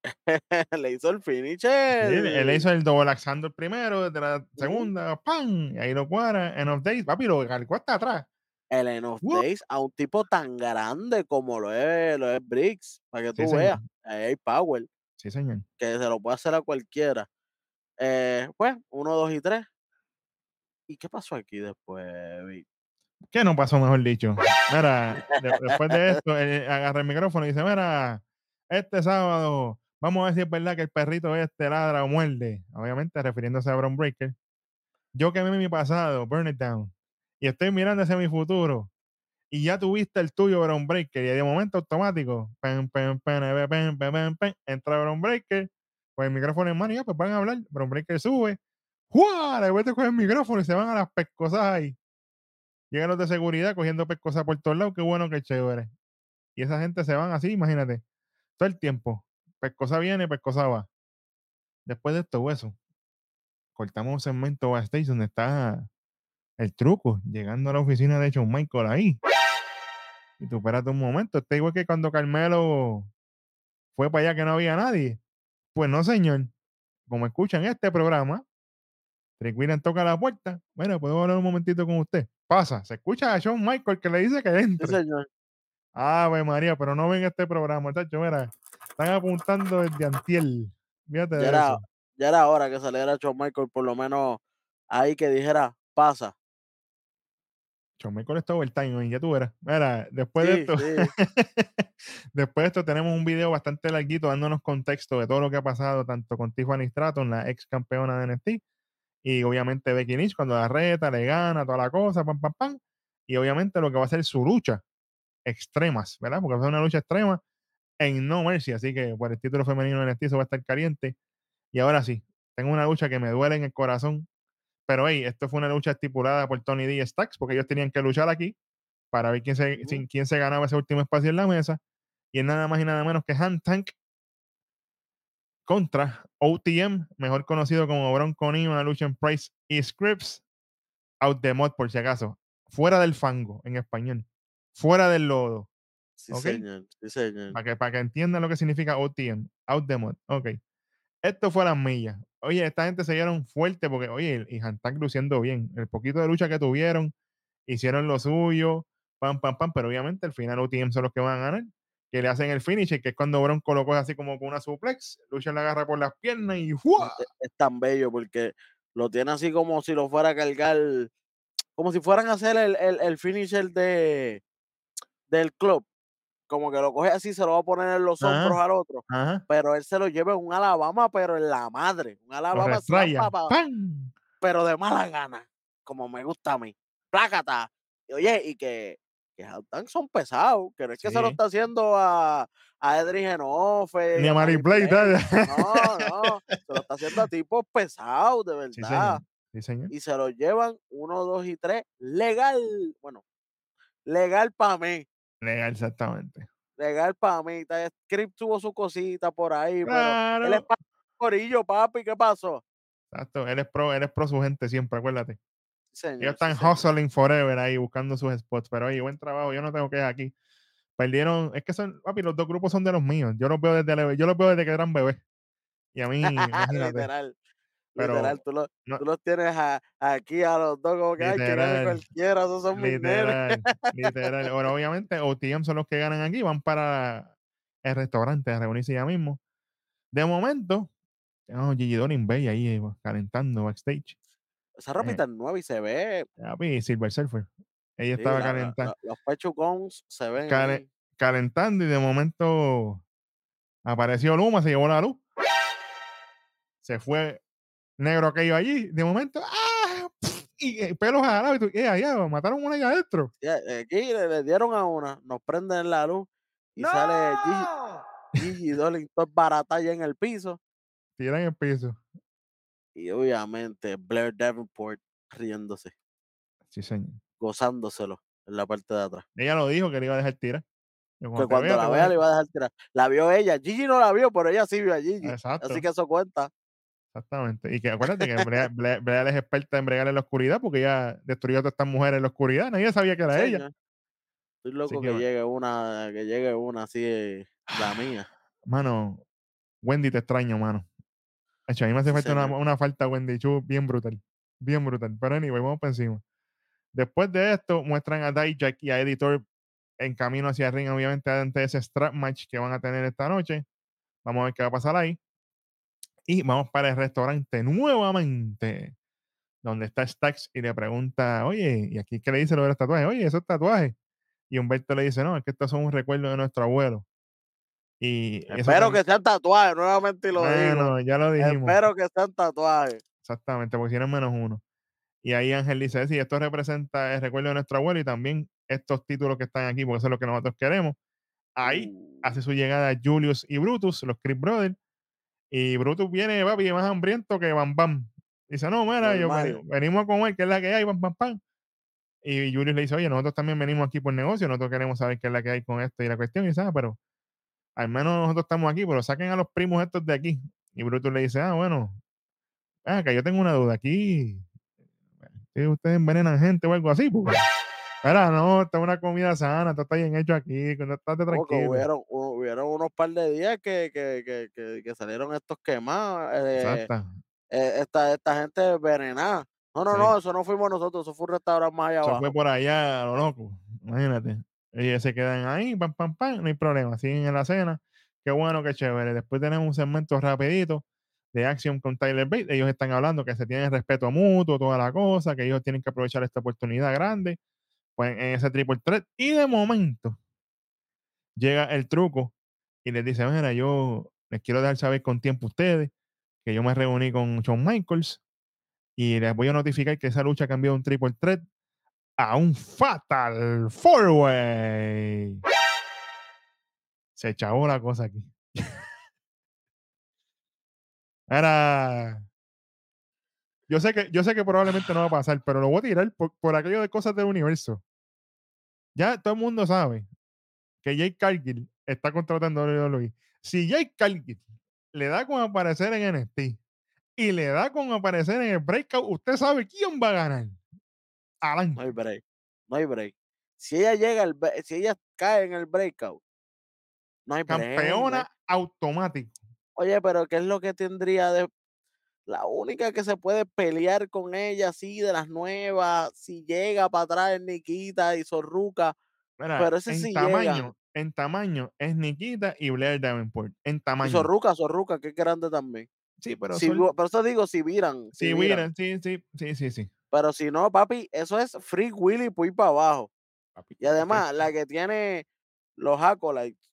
le hizo el finish. Sí, él el- hizo el double Alexander primero, de la segunda, ¡pam! Y ahí lo cuadra. End of days, papi, lo cargó hasta atrás. el End of. Days a un tipo tan grande como lo es, lo es Briggs, para que Sí, tú señor. veas. Ahí hay power, Sí, señor. que se lo puede hacer a cualquiera. Eh, pues, uno, dos y tres. ¿Y qué pasó aquí después, Vic? ¿Qué no pasó, mejor dicho? Mira, de- después de esto, él agarra el micrófono y dice, mira, este sábado Vamos a ver si es verdad que el perrito este ladra o muerde. Obviamente, refiriéndose a Brown Breaker. Yo quemé mi pasado, Burn It Down. Y estoy mirando hacia mi futuro. Y ya tuviste el tuyo, Brown Breaker. Y de momento automático, pen, pen, pen, ven, pen, pen, pen, pen, entra Brown Breaker con el micrófono en mano. Y ya, pues van a hablar. Brown Breaker sube. ¡Juá! De vuelta con el micrófono y se van a las pescosas ahí. Llegan los de seguridad cogiendo pescosas por todos lados. Qué bueno, qué chévere. Y esa gente se van así, imagínate. Todo el tiempo. Pescosa viene, pescosa va. Después de esto, hueso. Cortamos un segmento backstage donde está el truco, llegando a la oficina de Shawn Michael ahí. Y tú espérate un momento. Está igual que cuando Carmelo fue para allá que no había nadie. Pues no, señor. Como escuchan este programa, Trick William toca la puerta. Bueno, puedo hablar un momentito con usted. Pasa, se escucha a Shawn Michael que le dice que Sí, entre. señor. Ave María, pero no ven este programa, chacho, mira. Están apuntando desde Antiel. Fíjate Ya era, ya era hora que saliera Shawn Michael, por lo menos ahí que dijera, pasa. Shawn Michael está overtime hoy, ya tú verás. Mira, después de esto, sí. después de esto tenemos un video bastante larguito dándonos contexto de todo lo que ha pasado, tanto con Tiffany Stratton, la ex campeona de NXT, y obviamente Becky Lynch cuando la reta, le gana, toda la cosa, pam, pam, pam. Y obviamente lo que va a ser su lucha extremas, ¿verdad? Porque va a ser una lucha extrema en No Mercy, así que por el título femenino de NXT va a estar caliente. Y ahora sí, tengo una lucha que me duele en el corazón, pero hey, esto fue una lucha estipulada por Tony D y Stacks, porque ellos tenían que luchar aquí para ver quién se, quién se ganaba ese último espacio en la mesa. Y es nada más y nada menos que Han Tank contra OTM, mejor conocido como Bronco Neo, una lucha en Price y Scripps. Out the mod, por si acaso. Fuera del fango, en español. Fuera del lodo. Sí, Ok. señor. Sí, señor. Para que, para que entiendan lo que significa OTM. Out the mod. Ok. Esto fue a las millas. Oye, esta gente se dieron fuerte porque, oye, y Hantak luciendo bien. El poquito de lucha que tuvieron, hicieron lo suyo, pam, pam, pam, pero obviamente al final OTM son los que van a ganar. Que le hacen el finish, que es cuando Bronco lo coge así como con una suplex, lucha la agarra por las piernas y ¡fua! Es, es tan bello porque lo tiene así como si lo fuera a cargar, como si fueran a hacer el, el, el finisher de, del club. Como que lo coge así, se lo va a poner en los Ajá. hombros al otro. Ajá. Pero él se lo lleva en un Alabama, pero en la madre. Un Alabama pero de mala gana. Como me gusta a mí. Plácata. Y oye, y que, que son pesados. Que no es que se lo está haciendo a, a Edri Genofe. Ni a Mary Blade. No, no. Se lo está haciendo a tipos pesados, de verdad. Sí, señor. Sí, señor. y se lo llevan uno, dos y tres, legal. Bueno, legal para mí. Legal, exactamente. Legal para mí. Script tuvo su cosita por ahí, pero él es Claro. corillo, papi. ¿Qué pasó? Exacto. Él es pro, él es pro su gente siempre, acuérdate. Señor, Ellos están señor. hustling forever ahí buscando sus spots. Pero oye, buen trabajo. Yo no tengo que ir aquí. Perdieron, es que son, papi, los dos grupos son de los míos. Yo los veo desde, yo los veo desde que eran bebés. Y a mí, literal. Pero literal, tú, lo- no- tú los tienes a- aquí a los dos como que, ay, que gane Literal, cualquiera, esos son mis nenes. Literal, literal. Ahora, obviamente, OTM son los que ganan aquí, van para el restaurante a reunirse ya mismo. De momento, tenemos Gigi Dolin Bay ahí eh, calentando backstage. Esa ropita es nueva y se ve. Papi, Silver Surfer. Ella sí, estaba la- calentando, la- los pechucons se ven. Calentando y de momento apareció Luma, se llevó la luz. Se fue negro aquello allí. De momento, ¡ah! Y eh, pelos jalados. Y tú, eh, allá, mataron una ahí adentro. Ya, Aquí le, le dieron a una, nos prenden la luz y sale Gigi, Gigi Dolin, todo barata allá en el piso. Tiran el piso. Y obviamente Blair Davenport riéndose, Sí, señor. gozándoselo en la parte de atrás. Ella lo dijo que le iba a dejar tirar. Que Que cuando vea, la vea voy le iba a dejar tirar. La vio ella. Gigi no la vio, pero ella sí vio a Gigi. Exacto. Así que eso cuenta. Exactamente. Y que acuérdate que Brea, Brea- Brea es experta en bregar en la oscuridad porque ella destruyó a todas estas mujeres en la oscuridad. Nadie sabía que era ella. Estoy loco que llegue una, que llegue una así, la mía. Mano, Wendy te extraño, mano. Hecho, a mí me hace Sí, falta una, una falta Wendy Chu bien brutal. Bien brutal. Pero anyway, vamos para encima. Después de esto, muestran a Dijak y a Editor en camino hacia el ring, obviamente, ante ese strap match que van a tener esta noche. Vamos a ver qué va a pasar ahí. Y vamos para el restaurante nuevamente, donde está Stax y le pregunta, oye, ¿y aquí qué le dice lo de los tatuajes? Oye, esos tatuajes. Y Humberto le dice, no, es que estos son un recuerdo de nuestro abuelo. Y Espero que sean tatuajes, nuevamente lo digo. bueno, ya lo dijimos. Espero que sean tatuajes. Exactamente, porque es menos uno. Y ahí Ángel dice, sí, esto representa el recuerdo de nuestro abuelo y también estos títulos que están aquí, porque eso es lo que nosotros queremos. Ahí Uh, hace su llegada Julius y Brutus, los Chris Brothers. Y Brutus viene, papi, más hambriento que Bam Bam. Dice, no, mira, yo venimos a comer, que es la que hay, pam, pam, pam. Y Julius le dice, oye, nosotros también venimos aquí por negocio, nosotros queremos saber qué es la que hay con esto y la cuestión. Y dice, ah, pero al menos nosotros estamos aquí, pero saquen a los primos estos de aquí. Y Brutus le dice, ah, bueno, ah, que yo tengo una duda aquí. Ustedes envenenan gente o algo así, pues. Espera, no, esta es una comida sana, esto está bien hecho aquí, no que tranquilo. hubieron, hu- hubieron unos par de días que, que, que, que, que salieron estos quemados. eh, Exacto. eh, esta, esta gente envenenada. No, no, Sí. no, eso no fuimos nosotros, eso fue un restaurante más allá Eso abajo. fue por allá, lo loco. Imagínate. Ellos se quedan ahí, pam, pam, pam, no hay problema. Siguen en la cena. Qué bueno, qué chévere. Después tenemos un segmento rapidito de acción con Tyler Bate. Ellos están hablando que se tienen respeto mutuo, toda la cosa, que ellos tienen que aprovechar esta oportunidad grande pues, en ese triple threat. Y de momento llega el truco y les dice, mira, yo les quiero dejar saber con tiempo a ustedes que yo me reuní con Shawn Michaels y les voy a notificar que esa lucha cambió de un triple threat a un Fatal Four Way. Se echó la cosa aquí. Era. Yo sé que, yo sé que probablemente no va a pasar, pero lo voy a tirar por, por aquello de cosas del universo. Ya todo el mundo sabe que Jake Cargill está contratando a WWE. Si Jake Cargill le da con aparecer en NXT y le da con aparecer en el breakout, usted sabe quién va a ganar. Alan. No hay break. No hay break. Si ella llega, al, si ella cae en el breakout, no hay break. campeona automático. Oye, pero ¿qué es lo que tendría de... La única que se puede pelear con ella, así, de las nuevas, si llega para atrás es Nikita y Zorruca. Mira, Pero ese en sí tamaño, en tamaño es Nikita y Blair Davenport. En Y tamaño. Zorruca, Zorruca, que es grande también. Sí, pero Si son- por eso digo, si viran. Si sí, viran. miren, sí, sí, sí, sí, sí. Pero si no, papi, eso es Free Willy ir para abajo. papi. Y además, la que tiene los acolytes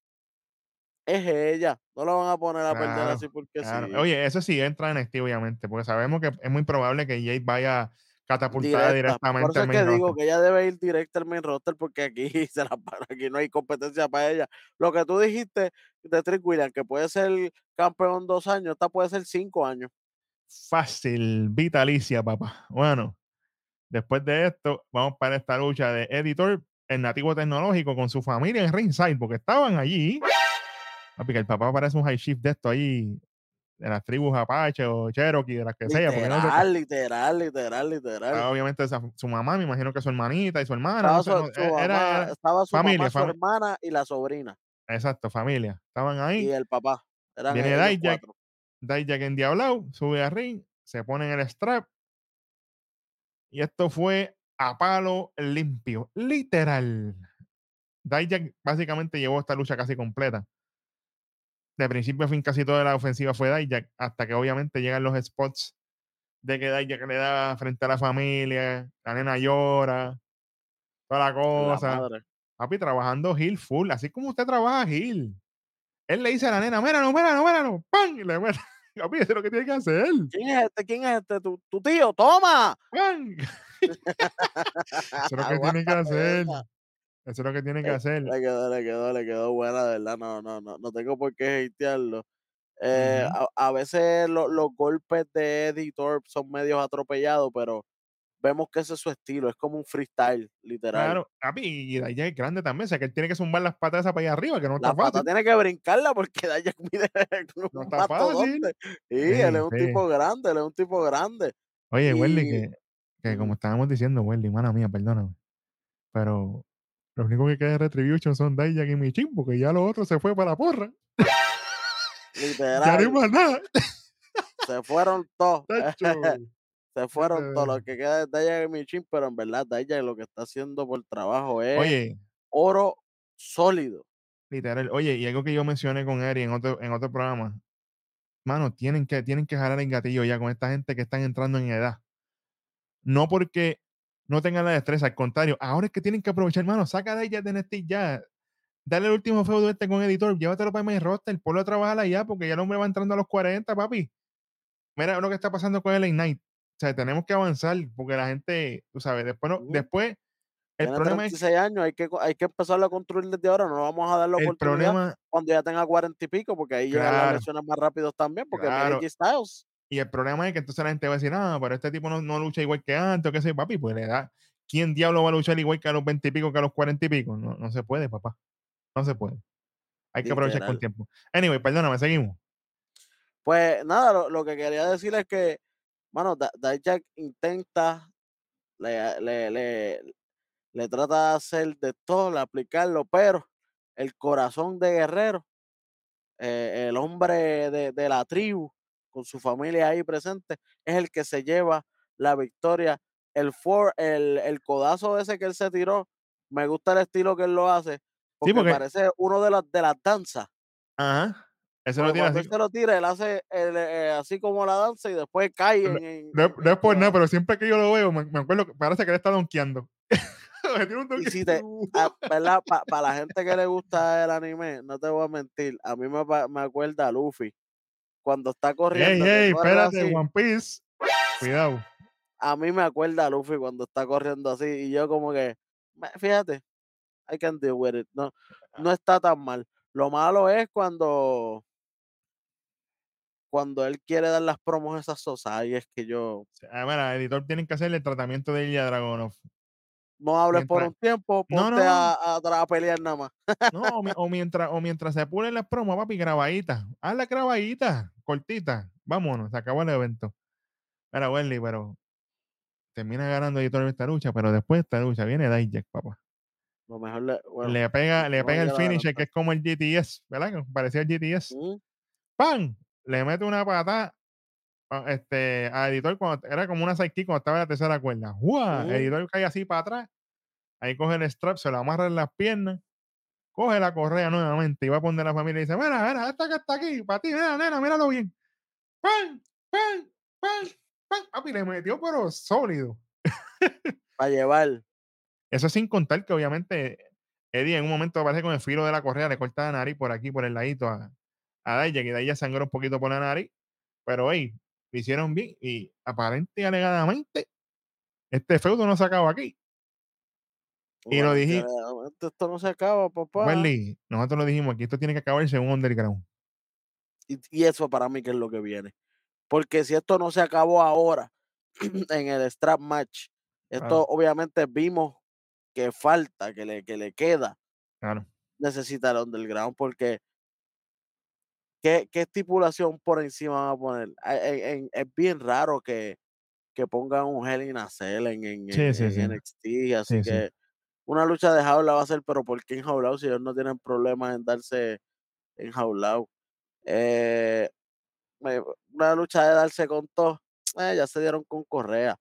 es ella. No la van a poner a perder Claro, así porque Claro. sí. Oye, eso sí entra en NXT, obviamente, porque sabemos que es muy probable que Jade vaya catapultada Directa. Por directamente eso al es que main digo que ella debe ir directa al main roster porque aquí se la para, aquí no hay competencia para ella. Lo que tú dijiste de Trick Williams, que puede ser campeón dos años, esta puede ser cinco años. Fácil, vitalicia, papá. Bueno, después de esto, vamos para esta lucha de editor, el nativo tecnológico, con su familia en ringside, porque estaban allí. Papi, que el papá parece un high shift de esto ahí, de las tribus Apache o Cherokee, de las que sea. Porque no sé Literal, literal, literal, literal. obviamente esa- su mamá, me imagino que su hermanita y su hermana. Estaba no sé, su, no- su era- mamá- era- estaba su familia, mamá, su hermana y la sobrina. exacto, familia. Estaban Y ahí. el papá. Eran Viene Dijak. Dijak endiablado, sube a ring, se pone en el strap. Y esto fue a palo limpio, literal. Dijak básicamente llevó esta lucha casi completa. De principio a fin, casi toda la ofensiva fue Dijak, hasta que obviamente llegan los spots de que Dijak le da frente a la familia, la nena llora, toda la La cosa. madre. Papi, trabajando Hill full, así como usted trabaja Hill. Él le dice a la nena, míralo, míralo, míralo, ¡pam! Y le mete. Papi, eso es lo que tiene que hacer. ¿Quién es este? ¿Quién es este? ¿Tu, tu tío? ¡Toma! ¡Pam! Eso es lo que tiene que hacer. Eso es lo que tiene que Le- hacer. Le quedó, le quedó, le quedó buena, de verdad. No, no, no, no tengo por qué hatearlo. Eh, a, a veces lo- los golpes de Eddie Thorpe son medios atropellados, pero vemos que ese es su estilo, es como un freestyle, literal. Claro, y Dijak es grande también. O sea, que él tiene que zumbar las patas esas para allá arriba, que no La está pata fácil. tiene que brincarla porque Dayak mide No está fácil. mastodonte. Sí, él Sí, es un sí. tipo grande, él es un tipo grande. Oye, Welly, Y- que, que como estábamos diciendo, Welly, mala mía, perdóname. Pero los únicos que quedan de Retribution son Dijak y Michin, porque ya los otros se fue para la porra. Ya no hay Literal, más nada. se fueron todos. Se fueron todos. Lo verdad. que queda de Dayak y Michin, pero en verdad Dayak lo que está haciendo por trabajo es Oye, oro sólido. literal. Oye, y algo que yo mencioné con Eri en otro, en otro programa. Mano, tienen que, tienen que jalar el gatillo ya con esta gente que están entrando en edad. No porque no tengan la destreza, al contrario, ahora es que tienen que aprovechar, mano, saca de ella de NXT ya. Dale el último feudo este con editor, llévatelo para mi roster, ponlo a trabajar allá, porque ya el hombre va entrando a los 40, papi. Mira lo que está pasando con el Ignite. O sea, tenemos que avanzar, porque la gente, tú sabes, después, no, después, el Tiene problema es 36 años, hay que, hay que empezarlo a construir desde ahora. No vamos a dar la oportunidad problema, cuando ya tenga 40 y pico, porque ahí llegan las Claro. lesiones más rápidos también, porque Claro. Styles. Y el problema es que entonces la gente va a decir, ah, pero este tipo no, no lucha igual que antes, o qué sé, papi, pues le da. ¿Quién diablo va a luchar igual que a los 20 y pico que a los 40 y pico? No, no se puede, papá. No se puede. Hay que aprovechar con tiempo. Anyway, perdóname, seguimos. Pues nada, lo, lo que quería decir es que, mano, Dijak intenta, le, le, le, le trata de hacer de todo, de aplicarlo, pero el corazón de Guerrero, eh, el hombre de, de la tribu, con su familia ahí presente, es el que se lleva la victoria. El, for, el, el codazo ese que él se tiró, me gusta el estilo que él lo hace, porque, porque- parece uno de las de las danzas. Ajá. Eso lo tiene cuando así. él se lo tira, él hace el, eh, así como la danza y después cae No- en. No, es- en- no es por nada, pero siempre que yo lo veo, me, me acuerdo parece que él está donkeando. Tira si ah, ¿verdad? Para la gente que le gusta el anime, no te voy a mentir, a mí me, pa- me acuerda a Luffy. Cuando está Ey, corriendo, ey, corre espérate, así, One Piece. Cuidado. a mí me acuerda a Luffy cuando está corriendo así. Y yo, como que, "Me- fíjate, I can deal with it. No, no está tan mal. Lo malo es cuando. Cuando él quiere dar las promos a esas sosas, ahí es que yo Ah, mira, editor tienen que hacerle el tratamiento de Ilya Dragonov. No hables por un tiempo, ponte no, no. A, a, a pelear nada más. No, o, mi- o mientras, o mientras se pulen las promos, papi, grabaditas. Haz la grabadita, cortita. Vámonos, se acabó el evento. Mira, Wendy, pero termina ganando editor en esta lucha, pero después de esta lucha viene Dijak, papá. Lo mejor le, bueno, le pega, le pega el finisher, que es como el GTS, ¿verdad? Parecía el GTS. mm, ¡Pam! Le mete una patada este, a editor cuando era como una sidekick cuando estaba en la tercera cuerda. ¡Jua! Ujú. Editor cae así para atrás. Ahí coge el strap, se lo amarra en las piernas. Coge la correa nuevamente y va a poner a la familia y dice: Mira, mira, esta que está aquí, para ti, mira, nena, míralo bien. ¡Pam! ¡Pam! ¡Pam! ¡Pam! Papi, le metió, pero sólido. para llevar. Eso sin contar que obviamente Eddie en un momento aparece con el filo de la correa, le corta la nariz por aquí, por el ladito a, a Daya, que Daya sangró un poquito por la nariz, pero hey, lo hicieron bien y aparente y alegadamente este feudo no se acaba aquí. Y lo desgraciadamente Esto no se acaba, papá. Nosotros lo dijimos aquí, esto tiene que acabarse en un underground. Y, y eso para mí que es lo que viene. Porque si esto no se acabó ahora en el strap match, esto Claro. obviamente vimos que falta, que le, que le queda, Claro. necesita el underground porque ¿qué, qué estipulación por encima van a poner? A- en- en- es bien raro que, que pongan un Hell in a Cell en, en, Sí, en- sí, sí. NXT, así Sí, sí. que una lucha de jaula va a ser, pero ¿por qué enjaulado si ellos no tienen problemas en darse enjaulado? Eh, una lucha de darse con todo, eh, ya se dieron con Correa.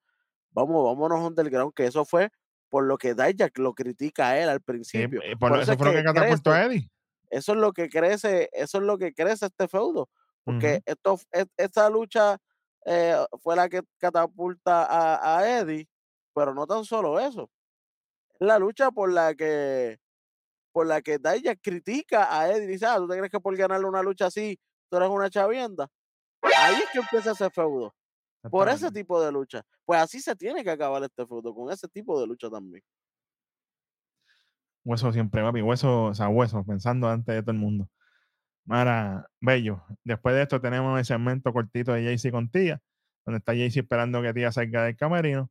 Vamos, vámonos underground, que eso fue por lo que Dijak lo critica a él al principio. eh, por eso eso es fue lo que catapultó a Eddie. Eso es lo que crece, eso es lo que crece este feudo, porque esto, e- esta lucha eh, fue la que catapulta a, a Eddie, pero no tan solo eso, es la lucha por la que por la que Dijak critica a Eddie, dice, ah, ¿tú te crees que por ganarle una lucha así, tú eres una chavienda? Ahí es que empieza ese feudo por ese tipo de lucha. Pues así se tiene que acabar este feudo, con ese tipo de lucha también. Hueso siempre, papi. Hueso, o sea, hueso, pensando antes de todo el mundo. Mara, bello. Después de esto tenemos el segmento cortito de Jaycee con Tía, donde está Jaycee esperando que Tía salga del camerino.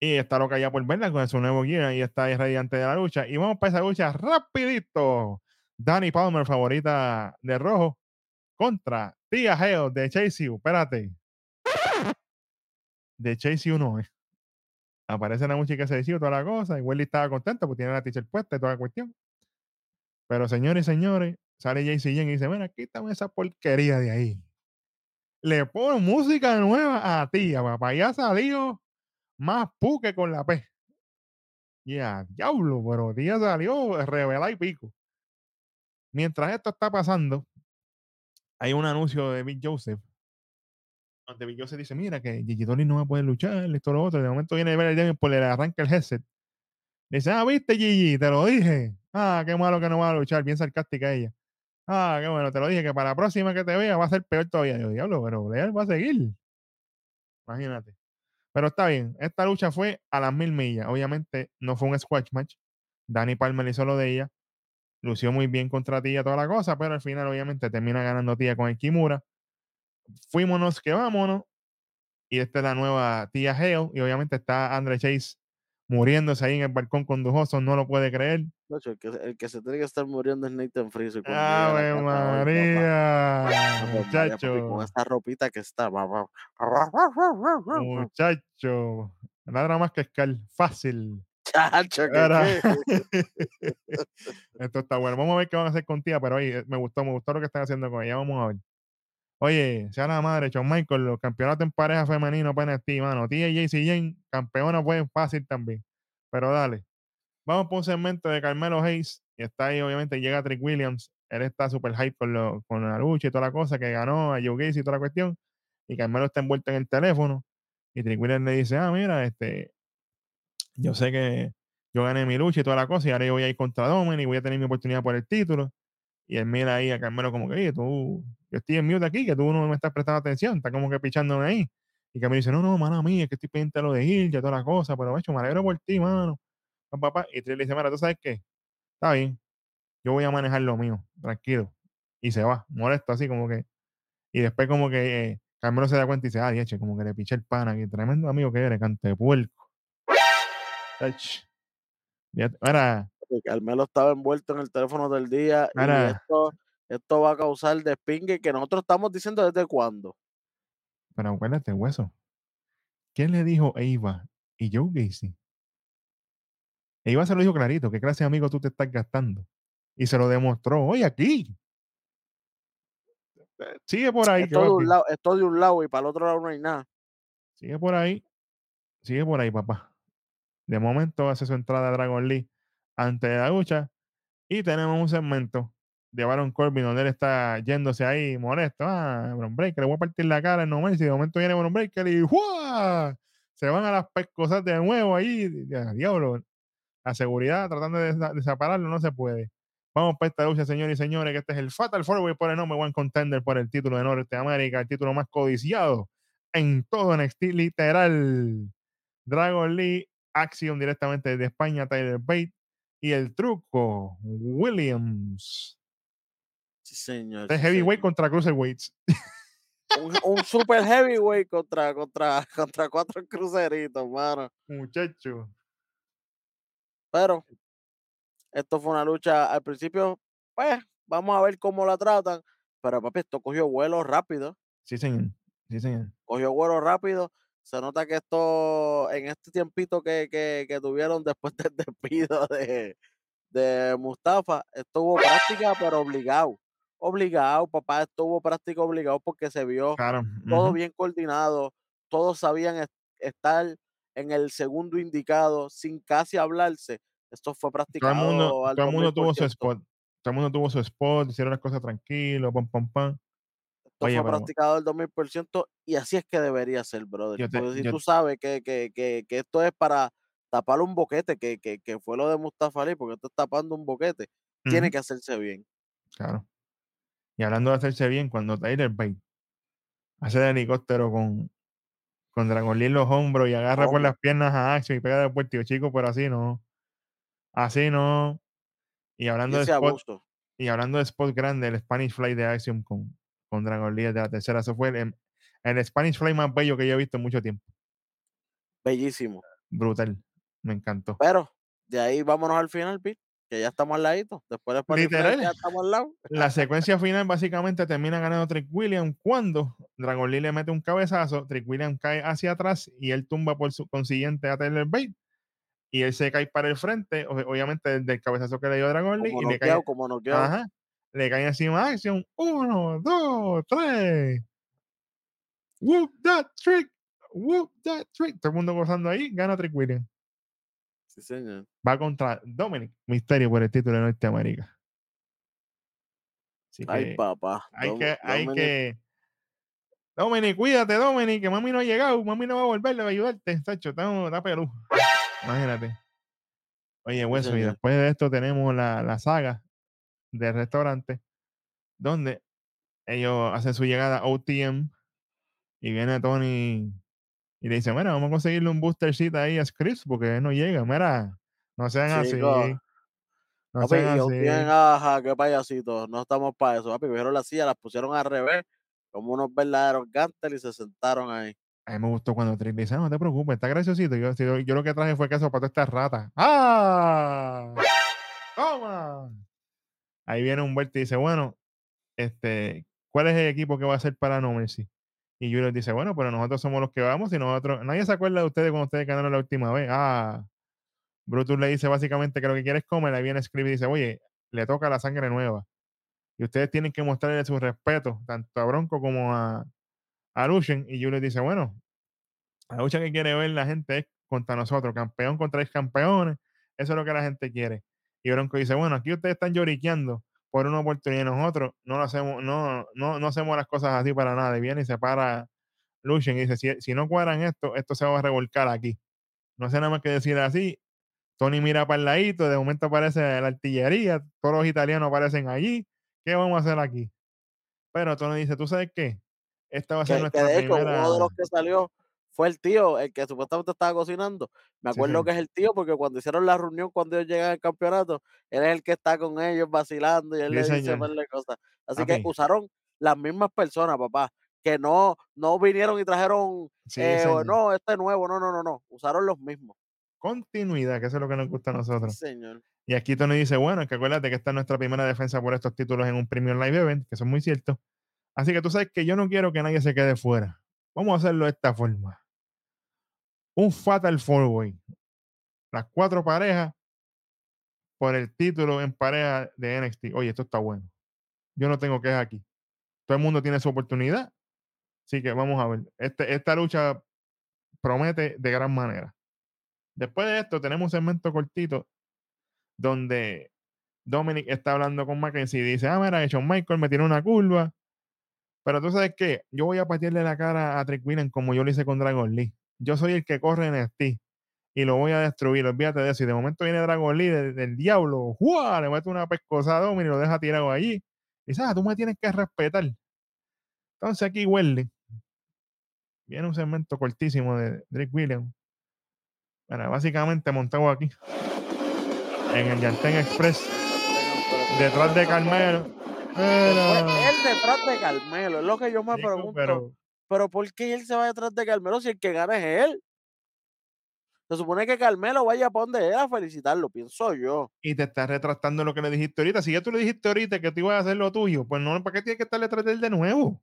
Y está loca ya por verla con su nuevo guía y está ahí radiante de la lucha. Y vamos para esa lucha rapidito. Danny Palmer, favorita de rojo, contra Tía Hale de Chase U. Espérate. De Chase U no es. Aparece la música de Chase U, toda la cosa. Y Welly estaba contento porque tiene la t-shirt puesta y toda la cuestión. Pero señores y señores, sale JC Jen y dice, mira, quítame esa porquería de ahí. Le pone música nueva a tía, papá. Ya salió más puque con la P. Ya, diablo, pero tía salió revela y pico. Mientras esto está pasando, hay un anuncio de Big Joseph. Donde Big Joseph dice, mira, que Gigi Dolin no va a poder luchar, esto, lo otro. De momento viene el Demian por le arranca el headset. Dice, ah, viste, Gigi, te lo dije. Ah, qué malo que no va a luchar. Bien sarcástica ella. Ah, qué bueno, te lo dije que para la próxima que te vea va a ser peor todavía. Yo, diablo, pero Blair va a seguir. Imagínate. Pero está bien. Esta lucha fue a las mil millas. Obviamente no fue un squash match. Danny Palmer hizo lo de ella. Lució muy bien contra Tía, toda la cosa, pero al final, obviamente, termina ganando Tía con el Kimura. Fuímonos que vámonos. Y esta es la nueva Tía Hale. Y obviamente está Andre Chase muriéndose ahí en el balcón con Dujoso. No lo puede creer. El, que, el que se tiene que estar muriendo es Nathan Freezer. la ¡Ave hoy. María! Papi, con Muchacho. esa ropita que está. Muchacho. Ladra más que Scar. Fácil. Chacho, que. Esto está bueno. Vamos a ver qué van a hacer con tía, pero oye, me gustó, me gustó lo que están haciendo con ella. Vamos a ver. Oye, sea la madre, Shawn Michael, los campeonatos en pareja femenino para NXT, mano. Tía y JC Jane, campeona pueden fácil también. Pero dale. Vamos por un segmento de Carmelo Hayes. Y está ahí, obviamente, llega Trick Williams. Él está súper hype con, lo- con la lucha y toda la cosa, que ganó a Joe Gacy y toda la cuestión. Y Carmelo está envuelto en el teléfono. Y Trick Williams le dice, ah, mira, este, yo sé que yo gané mi lucha y toda la cosa, y ahora yo voy a ir contra Dominic y voy a tener mi oportunidad por el título. Y él mira ahí a Carmelo como que, oye, tú, yo estoy en mute aquí, que tú no me estás prestando atención, está como que pichándome ahí. Y Carmelo dice, no, no, mano mía, que estoy pendiente de lo de Gil, ya toda la cosa, pero hecho, me alegro por ti, mano. Pa, pa, pa. Y Trill le dice, mira, ¿tú sabes qué? Está bien, yo voy a manejar lo mío, tranquilo. Y se va, molesto así como que. Y después como que eh, Carmelo se da cuenta y dice, ah, dieche, como que le piché el pana, que tremendo amigo que eres, cante puerco. Ach. Y Carmelo estaba envuelto en el teléfono del día y esto, esto va a causar despingue que nosotros estamos diciendo desde cuándo. pero acuérdate, hueso. ¿Quién le dijo Eva y Joe Gacy? Eva se lo dijo clarito, ¿qué clase de amigo tú te estás gastando? Y se lo demostró hoy aquí. Eh, Sigue por ahí, que Esto de, un lado, esto de un lado y para el otro lado no hay nada. Sigue por ahí. Sigue por ahí, papá. De momento hace su entrada a Dragon Lee antes de la lucha. Y tenemos un segmento de Baron Corbin donde él está yéndose ahí molesto. Ah, Bron le voy a partir la cara en normal. Y de momento viene Bron Breaker y ¡juá! Se van a las pescosas de nuevo ahí. Diablo. La seguridad tratando de, de separarlo no se puede. Vamos para esta lucha, señores y señores, que este es el Fatal Four Way por el nombre One Contender por el título de Norteamérica, el título más codiciado en todo NXT, literal. Dragon Lee, Axiom directamente desde España, Tyler Bate y el truco, Williams. Sí, señor. De sí, heavyweight señor. contra cruiserweights. Un, un super heavyweight contra, contra, contra cuatro cruceritos, mano. Muchacho. Pero esto fue una lucha al principio, pues vamos a ver cómo la tratan. Pero papi, esto cogió vuelo rápido. Sí, señor. Sí, señor. Cogió vuelo rápido. Se nota que esto, en este tiempito que, que, que tuvieron después del despido de, de Mustafa, estuvo práctica, pero obligado. Obligado, papá, estuvo práctica obligado porque se vio Claro. todo bien coordinado, todos sabían es- estar en el segundo indicado sin casi hablarse. Esto fue Todo el practicado mundo, al todo el mundo tuvo su 2000%. spot. Todo el mundo tuvo su spot, hicieron las cosas tranquilo, pam, pam, pam. Esto Oye, fue pero practicado al 2000% y así es que debería ser, brother. te, Porque si yo, tú sabes que, que, que, que esto es para tapar un boquete, que, que, que fue lo de Mustafa Ali, porque esto es tapando un boquete, tiene que hacerse bien. claro. Y hablando de hacerse bien, cuando Tyler Bate hace de helicóptero con, con Dragon Lee en los hombros y agarra por las piernas a Action y pega de puerto chico, pero así no. Así no. Y hablando de spot, y hablando de spot grande, el Spanish Fly de Action con, con Dragon Lee de la tercera, eso fue el, el Spanish Fly más bello que yo he visto en mucho tiempo. Bellísimo. Brutal. Me encantó. Pero de ahí vámonos al final, Pete, que ya estamos al ladito. Después del Spanish Fly Literal. ya estamos al lado. La secuencia final básicamente termina ganando Trick William cuando Dragon Lee le mete un cabezazo, Trick William cae hacia atrás y él tumba por su consiguiente a Taylor Bate y él se cae para el frente, ob- obviamente del cabezazo que le dio Dragon Lee Como y le cae, noqueado, como noqueado. ajá, le cae encima Action. Uno, dos, tres. Whoop that trick. Whoop that trick. Todo el mundo gozando ahí, gana Trick William. Sí, señor. Va contra Dominic Misterio por el título de Norteamérica. Así Ay, que papá. hay Dom- que, hay Dominic, que. Dominic, cuídate, Dominic, que mami no ha llegado, mami no va a volver, le va a ayudarte, Sacho, está, está pelú. Imagínate. Oye, Hueso, y después de esto tenemos la, la saga del restaurante, donde ellos hacen su llegada OTM y viene Tony y le dice, mira, vamos a conseguirle un booster seat ahí a Scripps porque él no llega, mira, no sean así, no papi, sean así. ajá, qué payasitos. No estamos para eso, papi. Cogieron la silla, las pusieron al revés, como unos verdaderos gánteles y se sentaron ahí. A mí me gustó cuando Trick dice, "Ah, no te preocupes, está graciosito. Yo, si yo, yo lo que traje fue queso para todas estas ratas. ¡Ah! ¡Toma! Ahí viene Humberto y dice, bueno, este, ¿cuál es el equipo que va a ser para No Mercy? Y Julio dice, bueno, pero nosotros somos los que vamos y nosotros, nadie se acuerda de ustedes cuando ustedes ganaron la última vez. Ah, Brutus le dice básicamente que lo que quiere es comer. Ahí viene Script y dice, oye, le toca la sangre nueva. Y ustedes tienen que mostrarle su respeto, tanto a Bronco como a, a Luchen. Y Julio dice, bueno, la lucha que quiere ver la gente es contra nosotros, campeón contra ex campeones. Eso es lo que la gente quiere. Y Bronco dice, bueno, aquí ustedes están lloriqueando por una oportunidad. Nosotros no lo hacemos, no, no, no hacemos las cosas así para nada. Y viene y se para Luchen y dice, si, si no cuadran esto, esto se va a revolcar aquí. No sé nada más que decir así. Tony mira para el ladito, de momento aparece la artillería, todos los italianos aparecen allí. ¿Qué vamos a hacer aquí? Pero Tony dice, ¿tú sabes qué? Esta va a ser Que, que nuestra de hecho, primera... uno de los que salió fue el tío, el que supuestamente estaba cocinando. Me acuerdo sí. que es el tío, porque cuando hicieron la reunión, cuando ellos llegan al campeonato, él es el que está con ellos vacilando y él Sí, le dice cosas. Así que usaron las mismas personas, papá, que no, no vinieron y trajeron, Sí, eh, señor. no, este nuevo, no, no, no, no, usaron los mismos. continuidad, que eso es lo que nos gusta a nosotros. señor. Y aquí Tony dice, bueno, es que acuérdate que esta es nuestra primera defensa por estos títulos en un Premium Live Event, que son muy ciertos. Así que tú sabes que yo no quiero que nadie se quede fuera. Vamos a hacerlo de esta forma. Un Fatal Four Way. Las cuatro parejas por el título en pareja de NXT. Oye, esto está bueno. Yo no tengo quejas aquí. Todo el mundo tiene su oportunidad. Así que vamos a ver. Este, esta lucha promete de gran manera. Después de esto, tenemos un segmento cortito donde Dominic está hablando con Mackenzie y dice: Ah, mira, Shawn Michael me tiró una curva. Pero tú sabes qué? Yo voy a patearle la cara a Trick William como yo lo hice con Dragon Lee. Yo soy el que corre en NXT y lo voy a destruir. Olvídate de eso. Y de momento viene Dragon Lee del, diablo. ¡Jua! Le mete una pescosa a Dominic y lo deja tirado allí. Y dice: Ah, tú me tienes que respetar. Entonces aquí huele. Viene un segmento cortísimo de Drake Williams. Bueno, básicamente montado aquí en el Yantén Express, detrás de Carmelo. Mira, él detrás de Carmelo, es lo que yo me chico, pregunto. Pero, pero ¿por qué él se va detrás de Carmelo si el que gana es él? Se supone que Carmelo vaya para donde él a felicitarlo, pienso yo. Y te estás retractando lo que le dijiste ahorita. Si ya tú le dijiste ahorita que tú ibas a hacer lo tuyo, pues no, ¿para qué tienes que estarle tras de él de nuevo?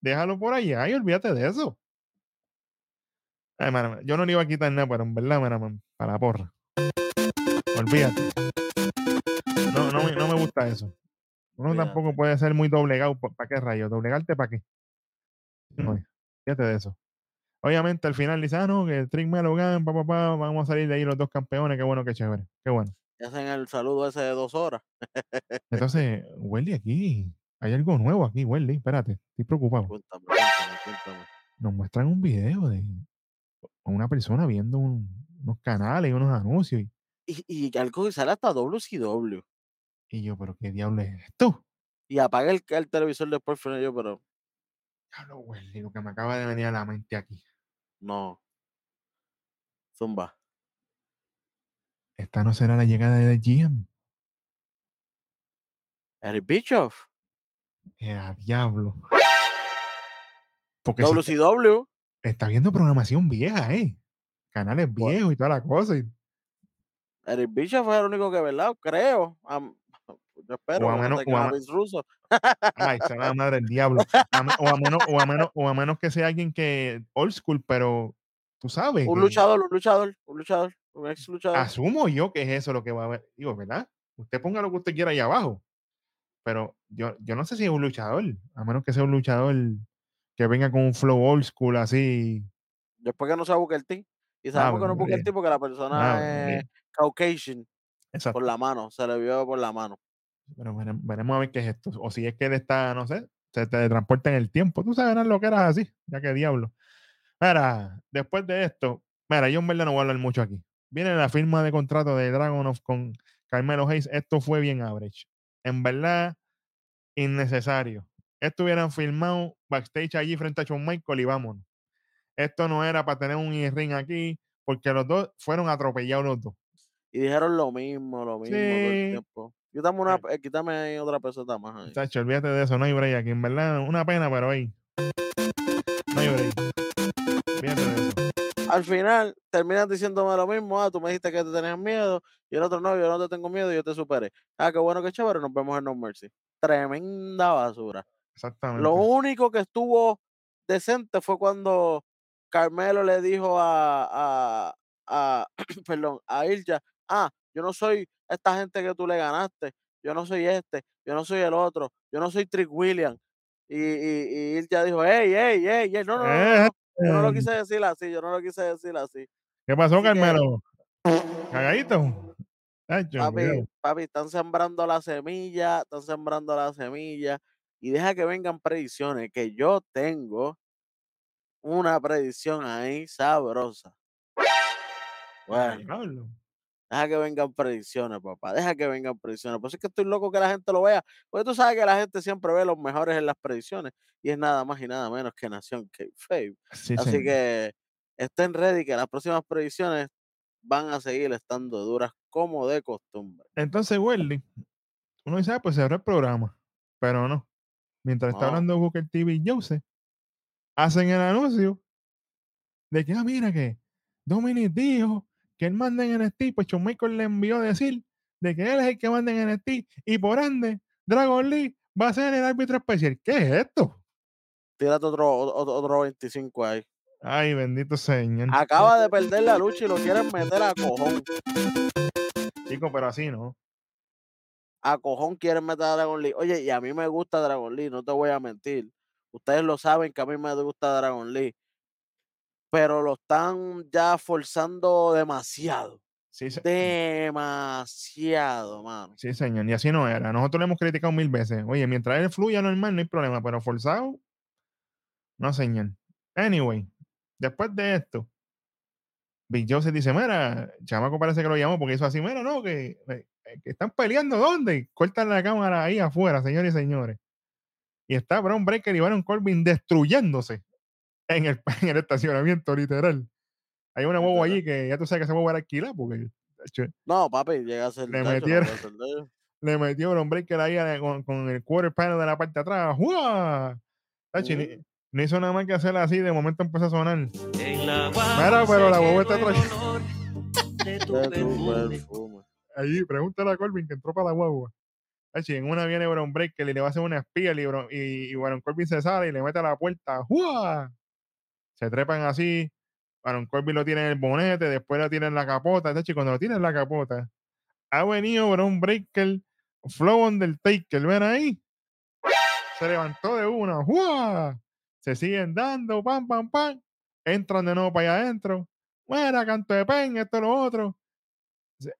Déjalo por allá y olvídate de eso. Ay, mano, yo no le iba a quitar nada, pero en verdad, man, para la porra. Olvídate. No, no, no me gusta eso. Uno tampoco puede ser muy doblegado. ¿Para qué rayos? ¿Doblegarte para qué? No, fíjate de eso. Obviamente al final dice, ah, no, que el Trick Melo Gan, pa, pa, pa, vamos a salir de ahí los dos campeones, qué bueno, qué chévere, qué bueno. Y hacen el saludo ese de dos horas. Entonces, Welly aquí, hay algo nuevo aquí, Welly, espérate, estoy preocupado. Cuéntame, cuéntame, cuéntame. Nos muestran un video de una persona viendo un- unos canales y unos anuncios. Y, Y, y algo que sale hasta WCW. Y yo, pero qué diablo es esto. Y apaga el, el televisor después, final yo, pero Diablo, Welly, lo que me acaba de venir a la mente aquí. no. Zumba. Esta no será la llegada de GM. Eric Bischoff. Eh, diablo. Porque si está, WCW. está viendo programación vieja, ¿eh? Canales viejos y toda la cosa. y- Eric Bischoff es el único que, ¿verdad? Creo. Yo espero O a que no menos- tengan o a a me- Vince Russo. Ay, se va la madre del diablo. A me- o, a menos, o, a menos, o a menos que sea alguien que old school, pero tú sabes. Un que luchador, un luchador, un luchador, un ex luchador. Asumo yo que es eso lo que va a haber. Digo, ¿verdad? Usted ponga lo que usted quiera ahí abajo. Pero yo, yo no sé si es un luchador, a menos que sea un luchador que venga con un flow old school así. Después que no sea Booker T. Y sabemos que no es Booker. T porque la persona Ave es María. Caucasian Exacto. por la mano. Se le vio por la mano. Pero vere- veremos a ver qué es esto. O si es que él está, no sé, se teletransporta en el tiempo. Tú sabes lo que eras así, ya que diablo. Mira, después de esto, mira, yo en verdad no voy a hablar mucho aquí. Viene la firma de contrato de Dragonov con Carmelo Hayes. Esto fue bien average. En verdad, innecesario. Esto hubieran filmado backstage allí frente a Shawn Michael y vámonos. Esto no era para tener un ring aquí, porque los dos fueron atropellados los dos. Y dijeron lo mismo, lo mismo todo el tiempo. Quítame, una, eh, quítame ahí otra peseta más. ahí. Chacho, olvídate de eso, no hay break aquí. En verdad, una pena, pero ahí. No hay break. Olvídate de eso. Al final terminan diciéndome lo mismo. Ah, tú me dijiste que te tenías miedo. Y el otro no, yo no te tengo miedo, yo te superé. Ah, qué bueno, qué chévere, nos vemos en No Mercy. Tremenda basura. Exactamente. Lo único que estuvo decente fue cuando Carmelo le dijo a, a, a perdón, a Ilja, ah, yo no soy esta gente que tú le ganaste, yo no soy este, yo no soy el otro, yo no soy Trick William. Y, y, y Ilja dijo, hey, hey, hey, hey, no, no, no, yo no lo eh, quise decir así, yo no lo quise decir así. ¿Qué pasó, Así que- Carmelo? ¿Cagadito? Chacho, Papi, papi, están sembrando la semilla, están sembrando la semilla y deja que vengan predicciones, que yo tengo una predicción ahí sabrosa. Bueno. Deja que vengan predicciones, papá, deja que vengan predicciones. Por eso es que estoy loco que la gente lo vea, porque tú sabes que la gente siempre ve los mejores en las predicciones y es nada más y nada menos que Nación K-Fame. Sí, Así que estén ready que las próximas predicciones van a seguir estando duras como de costumbre. Entonces, Welly, uno dice, ah, pues cerró el programa. Pero no. Mientras está hablando Booker TV y Joseph, hacen el anuncio de que, ah, mira que Dominic dijo que él manda en NXT, pues Shawn Michael le envió a decir de que él es el que manda en NXT y por ende Dragon Lee va a ser el árbitro especial. ¿Qué es esto? Tírate otro, otro, otro 25 ahí. Ay, bendito señor. Acaba de perder la lucha y lo quieren meter a cojón. Chico, pero así no. A cojón quieren meter a Dragon Lee. Oye, y a mí me gusta Dragon Lee, no te voy a mentir. Ustedes lo saben que a mí me gusta Dragon Lee. Pero lo están ya forzando demasiado. Sí, se- Demasiado, mano. sí, señor. Y así no era. Nosotros le hemos criticado mil veces. Oye, mientras él fluya normal, no hay problema, pero forzado, no, señor. Anyway, después de esto, Big Joseph dice, mira, chamaco parece que lo llamó porque hizo así, mira, no, que, eh, que están peleando, ¿dónde? Cortan la cámara ahí afuera, señores y señores. Y está Brown Breaker y Baron Corbin destruyéndose en el, en el estacionamiento, literal. Hay una huevo allí que ya tú sabes que se va a alquilar porque tacho, No, papi, llega a ser. Le tacho, no metieron- ellos. le metió Brown Breaker ahí a- con, con el quarter panel de la parte de atrás. Tacho, ni- Ujú. no hizo nada más que hacerla así, de momento empezó a sonar. En la Mira, pero la quedó está atrás. Allí, pregúntale a Corbin que entró para la guagua. Achi, en una viene Bron Breaker y le va a hacer una espía y, Bron- y, y Baron Corbin se sale y le mete a la puerta. ¡Jua! Se trepan así. Baron Corbin lo tiene en el bonete, después lo tiene en la capota. Tachi, cuando lo tiene en la capota, ha venido Bron Breaker, Flow Undertaker, ven ahí. Se levantó de una. ¡Jua! Se siguen dando, pam, pam, pam. Entran de nuevo para allá adentro. Buena, canto de pen, esto, lo otro.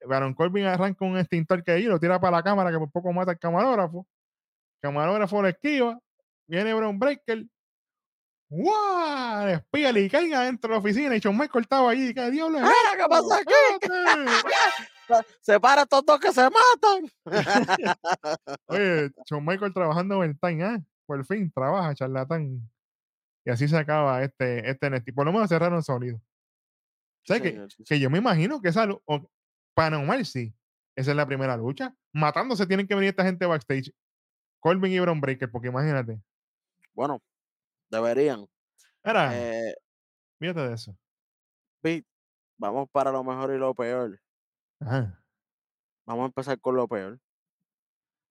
Baron Corbin arranca un extintor que ahí lo tira para la cámara que por poco mata al camarógrafo. Camarógrafo lo esquiva. Viene Bron Breaker. ¡Guau! Le espía y caiga dentro de la oficina y Shawn Michael estaba allí. ¿Qué diablo es esto? ¿qué pasa aquí? Separa estos dos que se matan. Oye, Shawn Michael trabajando overtime, ¿ah? Por fin, trabaja, charlatán. Y así se acaba este, este. Por lo menos cerraron sólido. ¿Sabes sí, que yo me imagino que esa o- para No Mercy, esa es la primera lucha. Matándose tienen que venir esta gente backstage. Corbin y Bron Breaker, porque imagínate. Bueno, deberían. Era, Eh, fíjate de eso. Pete, vamos para lo mejor y lo peor. Ajá. Vamos a empezar con lo peor.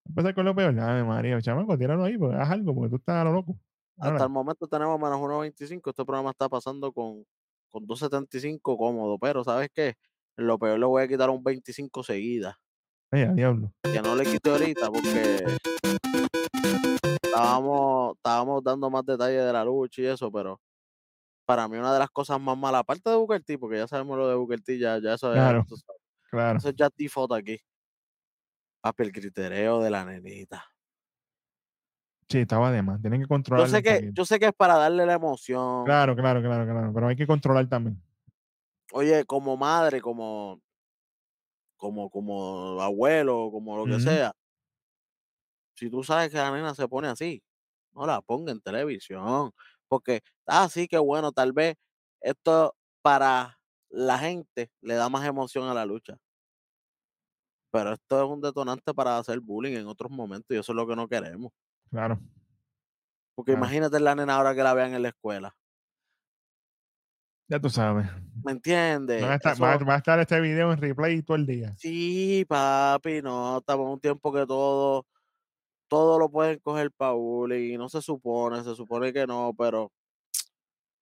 Empezar con lo peor. Ay, María, chamaco, tíralo ahí, pues haz algo, porque tú estás a lo loco. Hasta el momento tenemos menos 1.25. Este programa está pasando con, con 2.75 cómodo. Pero, ¿sabes qué? Lo peor le voy a quitar un 25 seguida. ay, diablo. Que no le quite ahorita porque estábamos, estábamos dando más detalles de la lucha y eso, pero para mí una de las cosas más malas, aparte de Booker T, porque ya sabemos lo de Booker T, ya, ya eso es, Claro. sabes, Claro. eso es ya default aquí. Papi, el critereo de la nenita. Sí, estaba de más. Tienen que Yo controlar. sé que, yo sé que es para darle la emoción. Claro, claro, claro, claro. Pero hay que controlar también. Oye, como madre, como, como, como abuelo, como lo que sea. Si tú sabes que la nena se pone así, no la ponga en televisión. Porque, ah, sí, que bueno, tal vez esto para la gente le da más emoción a la lucha. Pero esto es un detonante para hacer bullying en otros momentos y eso es lo que no queremos. Claro. Porque Claro. imagínate la nena ahora que la vean en la escuela. Ya tú sabes. ¿Me entiendes? Va a, estar, va a- Eso- va a estar este video en replay todo el día. Sí, papi, no, estamos en un tiempo que todo, todo lo pueden coger pa' bullying, y no se supone, se supone que no, pero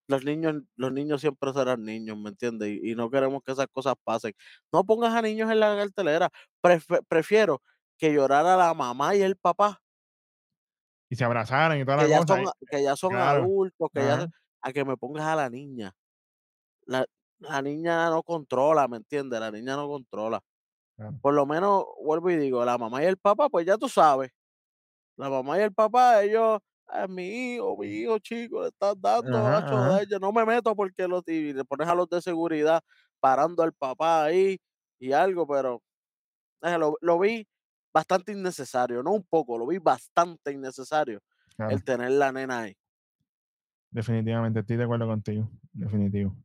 los niños, los niños siempre serán niños, ¿me entiendes? Y, y no queremos que esas cosas pasen. No pongas a niños en la cartelera. Prefiero que llorara la mamá y el papá, Y se abrazaran y toda la que ya cosa. son, que ya son claro, adultos, que ya, a que me pongas a la niña. La, la niña no controla, ¿me entiendes? La niña no controla. Claro. por lo menos vuelvo y digo, la mamá y el papá, pues ya tú sabes. La mamá y el papá, ellos, "Ah, es mi hijo, mi hijo chico, le estás dando, Ajá, macho, ajá. yo no me meto porque los, y le pones a los de seguridad parando al papá ahí y algo, pero eh, lo, lo vi bastante innecesario, no un poco, lo vi bastante innecesario Claro. el tener la nena ahí. Definitivamente, estoy de acuerdo contigo. Definitivo.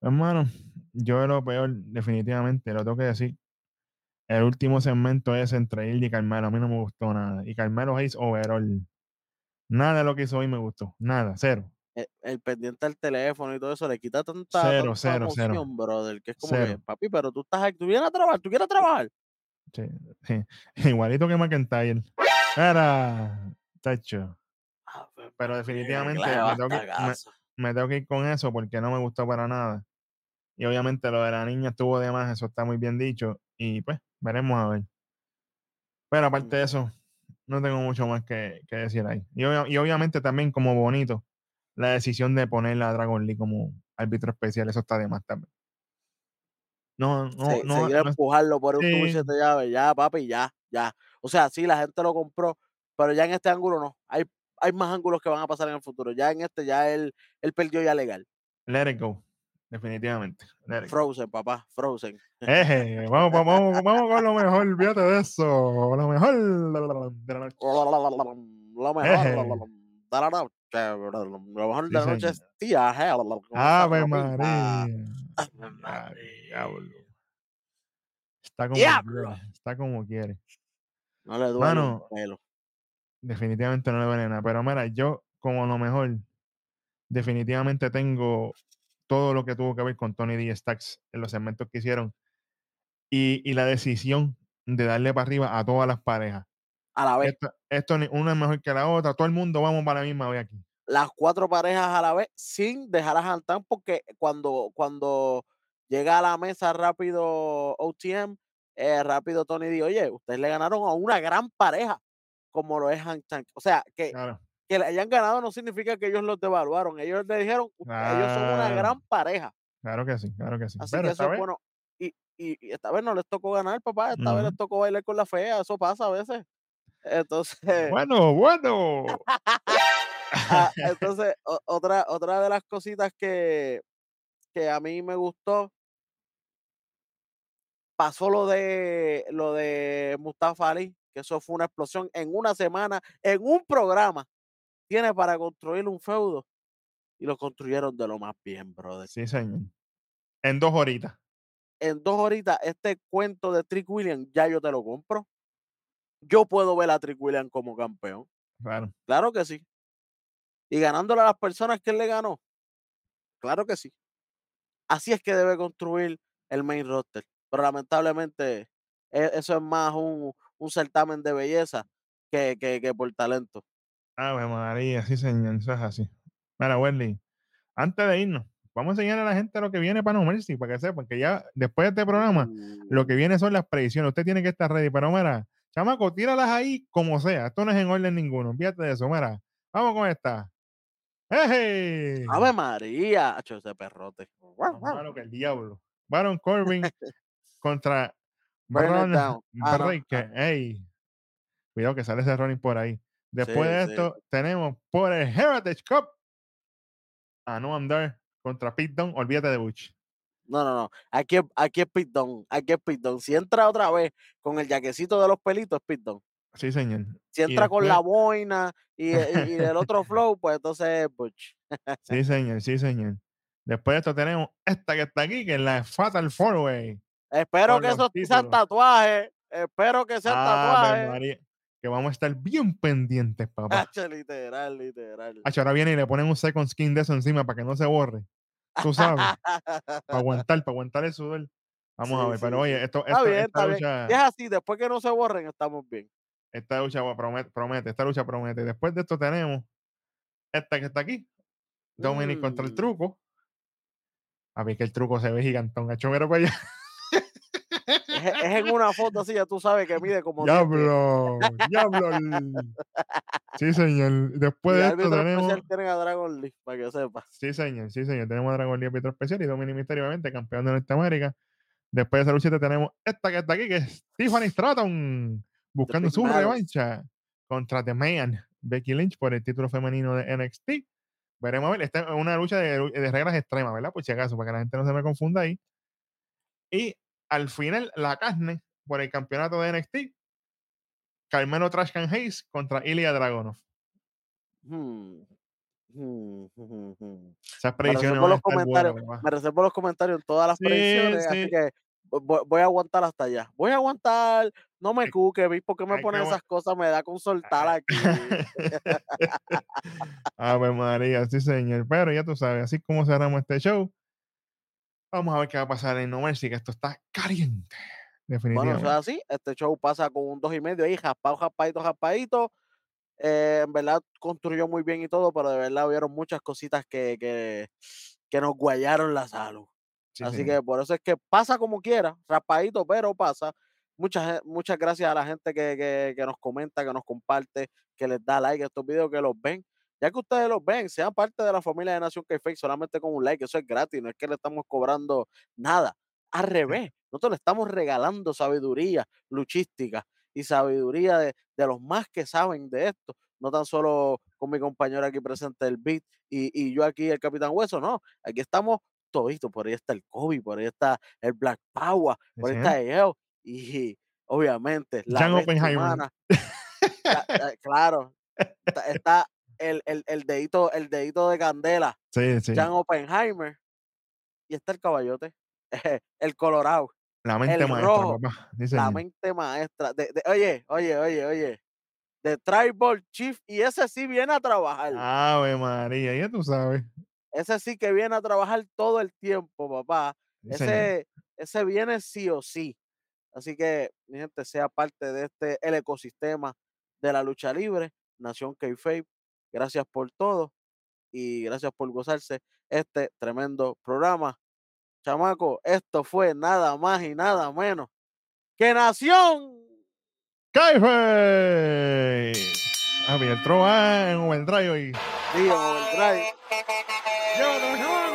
Hermano, yo lo peor, definitivamente, lo tengo que decir. El último segmento es entre él y Carmelo. A mí no me gustó nada. Y Carmelo Hayes overall. Nada de lo que hizo hoy me gustó. Nada, cero. El, el pendiente al teléfono y todo eso le quita tanta, Cero, tanta cero, cero. brother, que es como que, papi, pero tú estás tú vienes a trabajar, tú quieres trabajar. Sí, sí. Igualito que McIntyre. Era. Tacho. Ah, pues, Pero papi, definitivamente me tengo, que, me tengo que ir con eso porque no me gustó para nada. Y obviamente lo de la niña estuvo de más, eso está muy bien dicho. Y pues, veremos a ver. Pero aparte de eso, no tengo mucho más que, que decir ahí. Y, obvia- y obviamente también como bonito, la decisión de poner a Dragon Lee como árbitro especial, eso está de más también. No, no, Se- no, es- empujarlo por un tubo sí. siete llaves, ya, papi, ya, ya. O sea, sí, la gente lo compró, pero ya en este ángulo no. Hay, hay más ángulos que van a pasar en el futuro. Ya en este, ya él, él perdió ya legal. let it go. Definitivamente. Frozen, papá, Frozen. Eje, vamos, vamos, vamos, vamos con lo mejor, fíjate de eso. Lo mejor de la noche. Lo mejor de la noche. Lo mejor de la noche es tía. Ave María. Ave María. Está como quiere. Está como quiere. No le duele Mano, pelo. Definitivamente no le duele nada. Pero mira, yo como lo mejor, definitivamente tengo todo lo que tuvo que ver con Tony D. Stacks en los segmentos que hicieron y, y la decisión de darle para arriba a todas las parejas. A la vez, Esto, esto ni- una es mejor que la otra, todo el mundo vamos para la misma vez aquí. las cuatro parejas a la vez, sin dejar a Jantan, porque cuando, cuando llega a la mesa rápido OTM, eh, rápido Tony D, oye, ustedes le ganaron a una gran pareja, como lo es Han Tank. O sea, que, Claro, que le hayan ganado no significa que ellos los devaluaron. Ellos le dijeron, "U- ellos son una Claro. gran pareja. claro que sí, claro que sí. Así Pero que esta eso es vez, bueno. Y, y, y esta vez no les tocó ganar, papá. Esta vez les tocó bailar con la fea. Eso pasa a veces. Entonces, bueno, bueno. ah, entonces o- otra, otra de las cositas que, que a mí me gustó, pasó lo de lo de Mustafa Ali, que eso fue una explosión en una semana, en un programa. Tiene para construir un feudo. Y lo construyeron de lo más bien, brother. sí, señor. En dos horitas. en dos horitas este cuento de Trick William, ya yo te lo compro. Yo puedo ver a Trick William como campeón. Claro. Claro que sí. Y ganándole a las personas que él le ganó. Claro que sí. Así es que debe construir el main roster. Pero lamentablemente e- eso es más un, un certamen de belleza que, que, que por talento. Ave María, sí, señor. Eso es así. Mira, Wendy, antes de irnos, vamos a enseñar a la gente lo que viene para No Mercy, para que sepan que ya después de este programa, lo que Uh, viene son las predicciones. Usted tiene que estar ready. Pero mira, chamaco, tíralas ahí como sea. Esto no es en orden ninguno. Fíjate de eso. Mira, vamos con esta. ¡Eje! Ave María, acho, ese perrote. Más malo que el diablo. Baron Corbin contra Braun down. Ah, no. Breaker. Ey, cuidado que sale ese running por ahí. Después Sí, de sí. esto, tenemos por el Heritage Cup a Noam Dar contra Pete Dunne. Olvídate de Butch. No, no, no. Aquí, es- aquí es Pete Dunne, Aquí es Pete Dunne. Si entra otra vez con el jaquecito de los pelitos, es Pete Dunne. Sí, señor. Si entra con la boina y, y- y el otro flow, pues entonces es Butch. Sí, señor, sí, señor. Después de esto tenemos esta que está aquí, que es la Fatal Four Way. Espero que esos sean títulos. tatuajes. Espero que sean tatuajes. Que vamos a estar bien pendientes, papá. Hacho, literal, literal. Hacho, ahora viene y le ponen un second skin de eso encima para que no se borre. Tú sabes, para aguantar, para aguantar el sudor. Vamos a ver, sí, pero oye, esto, Está esta, bien, esta está bien. lucha, Si es así, después que no se borren, estamos bien. esta lucha promete, promete, esta lucha promete. Después de esto tenemos esta que está aquí, Dominic contra el Mm. truco. A ver que el truco se ve gigantón. Hacho, mira para allá. Es, es en una foto así, ya tú sabes que mide como 10 pies. Diablo, diablo. Sí, señor. Después Y de esto tenemos. especial tienen a Dragon Lee, para que sepas. Sí, señor, sí, señor. Tenemos a Dragon Lee árbitro especial y Dominic Mysterio, obviamente, campeón de Norteamérica. Después de esa luchita tenemos esta que está aquí, que es Tiffany Stratton, buscando su revancha contra The Man, Becky Lynch, por el título femenino de NXT. Veremos a ver, esta es una lucha de, de reglas extremas, ¿verdad? Por si acaso, para que la gente no se me confunda ahí. Y al final, la carne por el campeonato de NXT, Carmelo Trashcan Hayes contra Ilya Dragunov. Hmm. Hmm, hmm, hmm. Esas Me predicciones reservo van a los buenas, comentarios, papá. me reservo los comentarios en todas las Sí, predicciones, así sí. que vo- vo- voy a aguantar hasta allá. Voy a aguantar, no me cuque, ¿vis? ¿Por qué me que ponen esas cosas? Me da con soltar aquí. Ave María, sí, señor. Pero ya tú sabes, así como cerramos este show, vamos a ver qué va a pasar en No Mercy, que esto está caliente. Bueno, Definitivamente. eso es así. Este show pasa con un dos y medio ahí, jaspado, jaspadito, jaspadito. Eh, en verdad construyó muy bien y todo, pero de verdad hubieron muchas cositas que, que, que nos guayaron la salud. Sí, Así señor. que por eso es que pasa como quiera, raspadito, pero pasa. Muchas, muchas gracias a la gente que, que, que nos comenta, que nos comparte, que les da like a estos videos, que los ven. Ya que ustedes los ven, sean parte de la familia de Nación k solamente con un like, eso es gratis, no es que le estamos cobrando nada. Al revés, nosotros le estamos regalando sabiduría luchística y sabiduría de, de los más que saben de esto. No tan solo con mi compañero aquí presente, el Beat, y, y yo aquí, el Capitán Hueso, no. Aquí estamos toditos. Por ahí está el Kobe, por ahí está el Black Power, por ahí está EO, y obviamente la humana. Claro, está, está el, el, el dedito, el dedito de candela, Sí, sí. Jan Oppenheimer, y está el caballote, el Colorado, La mente el maestra, rojo, papá. La mente maestra. De, de- oye, oye, oye, oye, de Tribal Chief, y ese sí viene a trabajar. Ave María, ya tú sabes. ese sí que viene a trabajar todo el tiempo, papá. Ese, ese viene sí o sí. Así que, mi gente, sea parte de este, el ecosistema de la lucha libre, Nación Kayfabe. Gracias por todo y gracias por gozarse este tremendo programa. Chamaco, esto fue nada más y nada menos que Nación. ¡Kayfabe! Ah, mira, entró ah, en overdrive y Overdrive. Yo no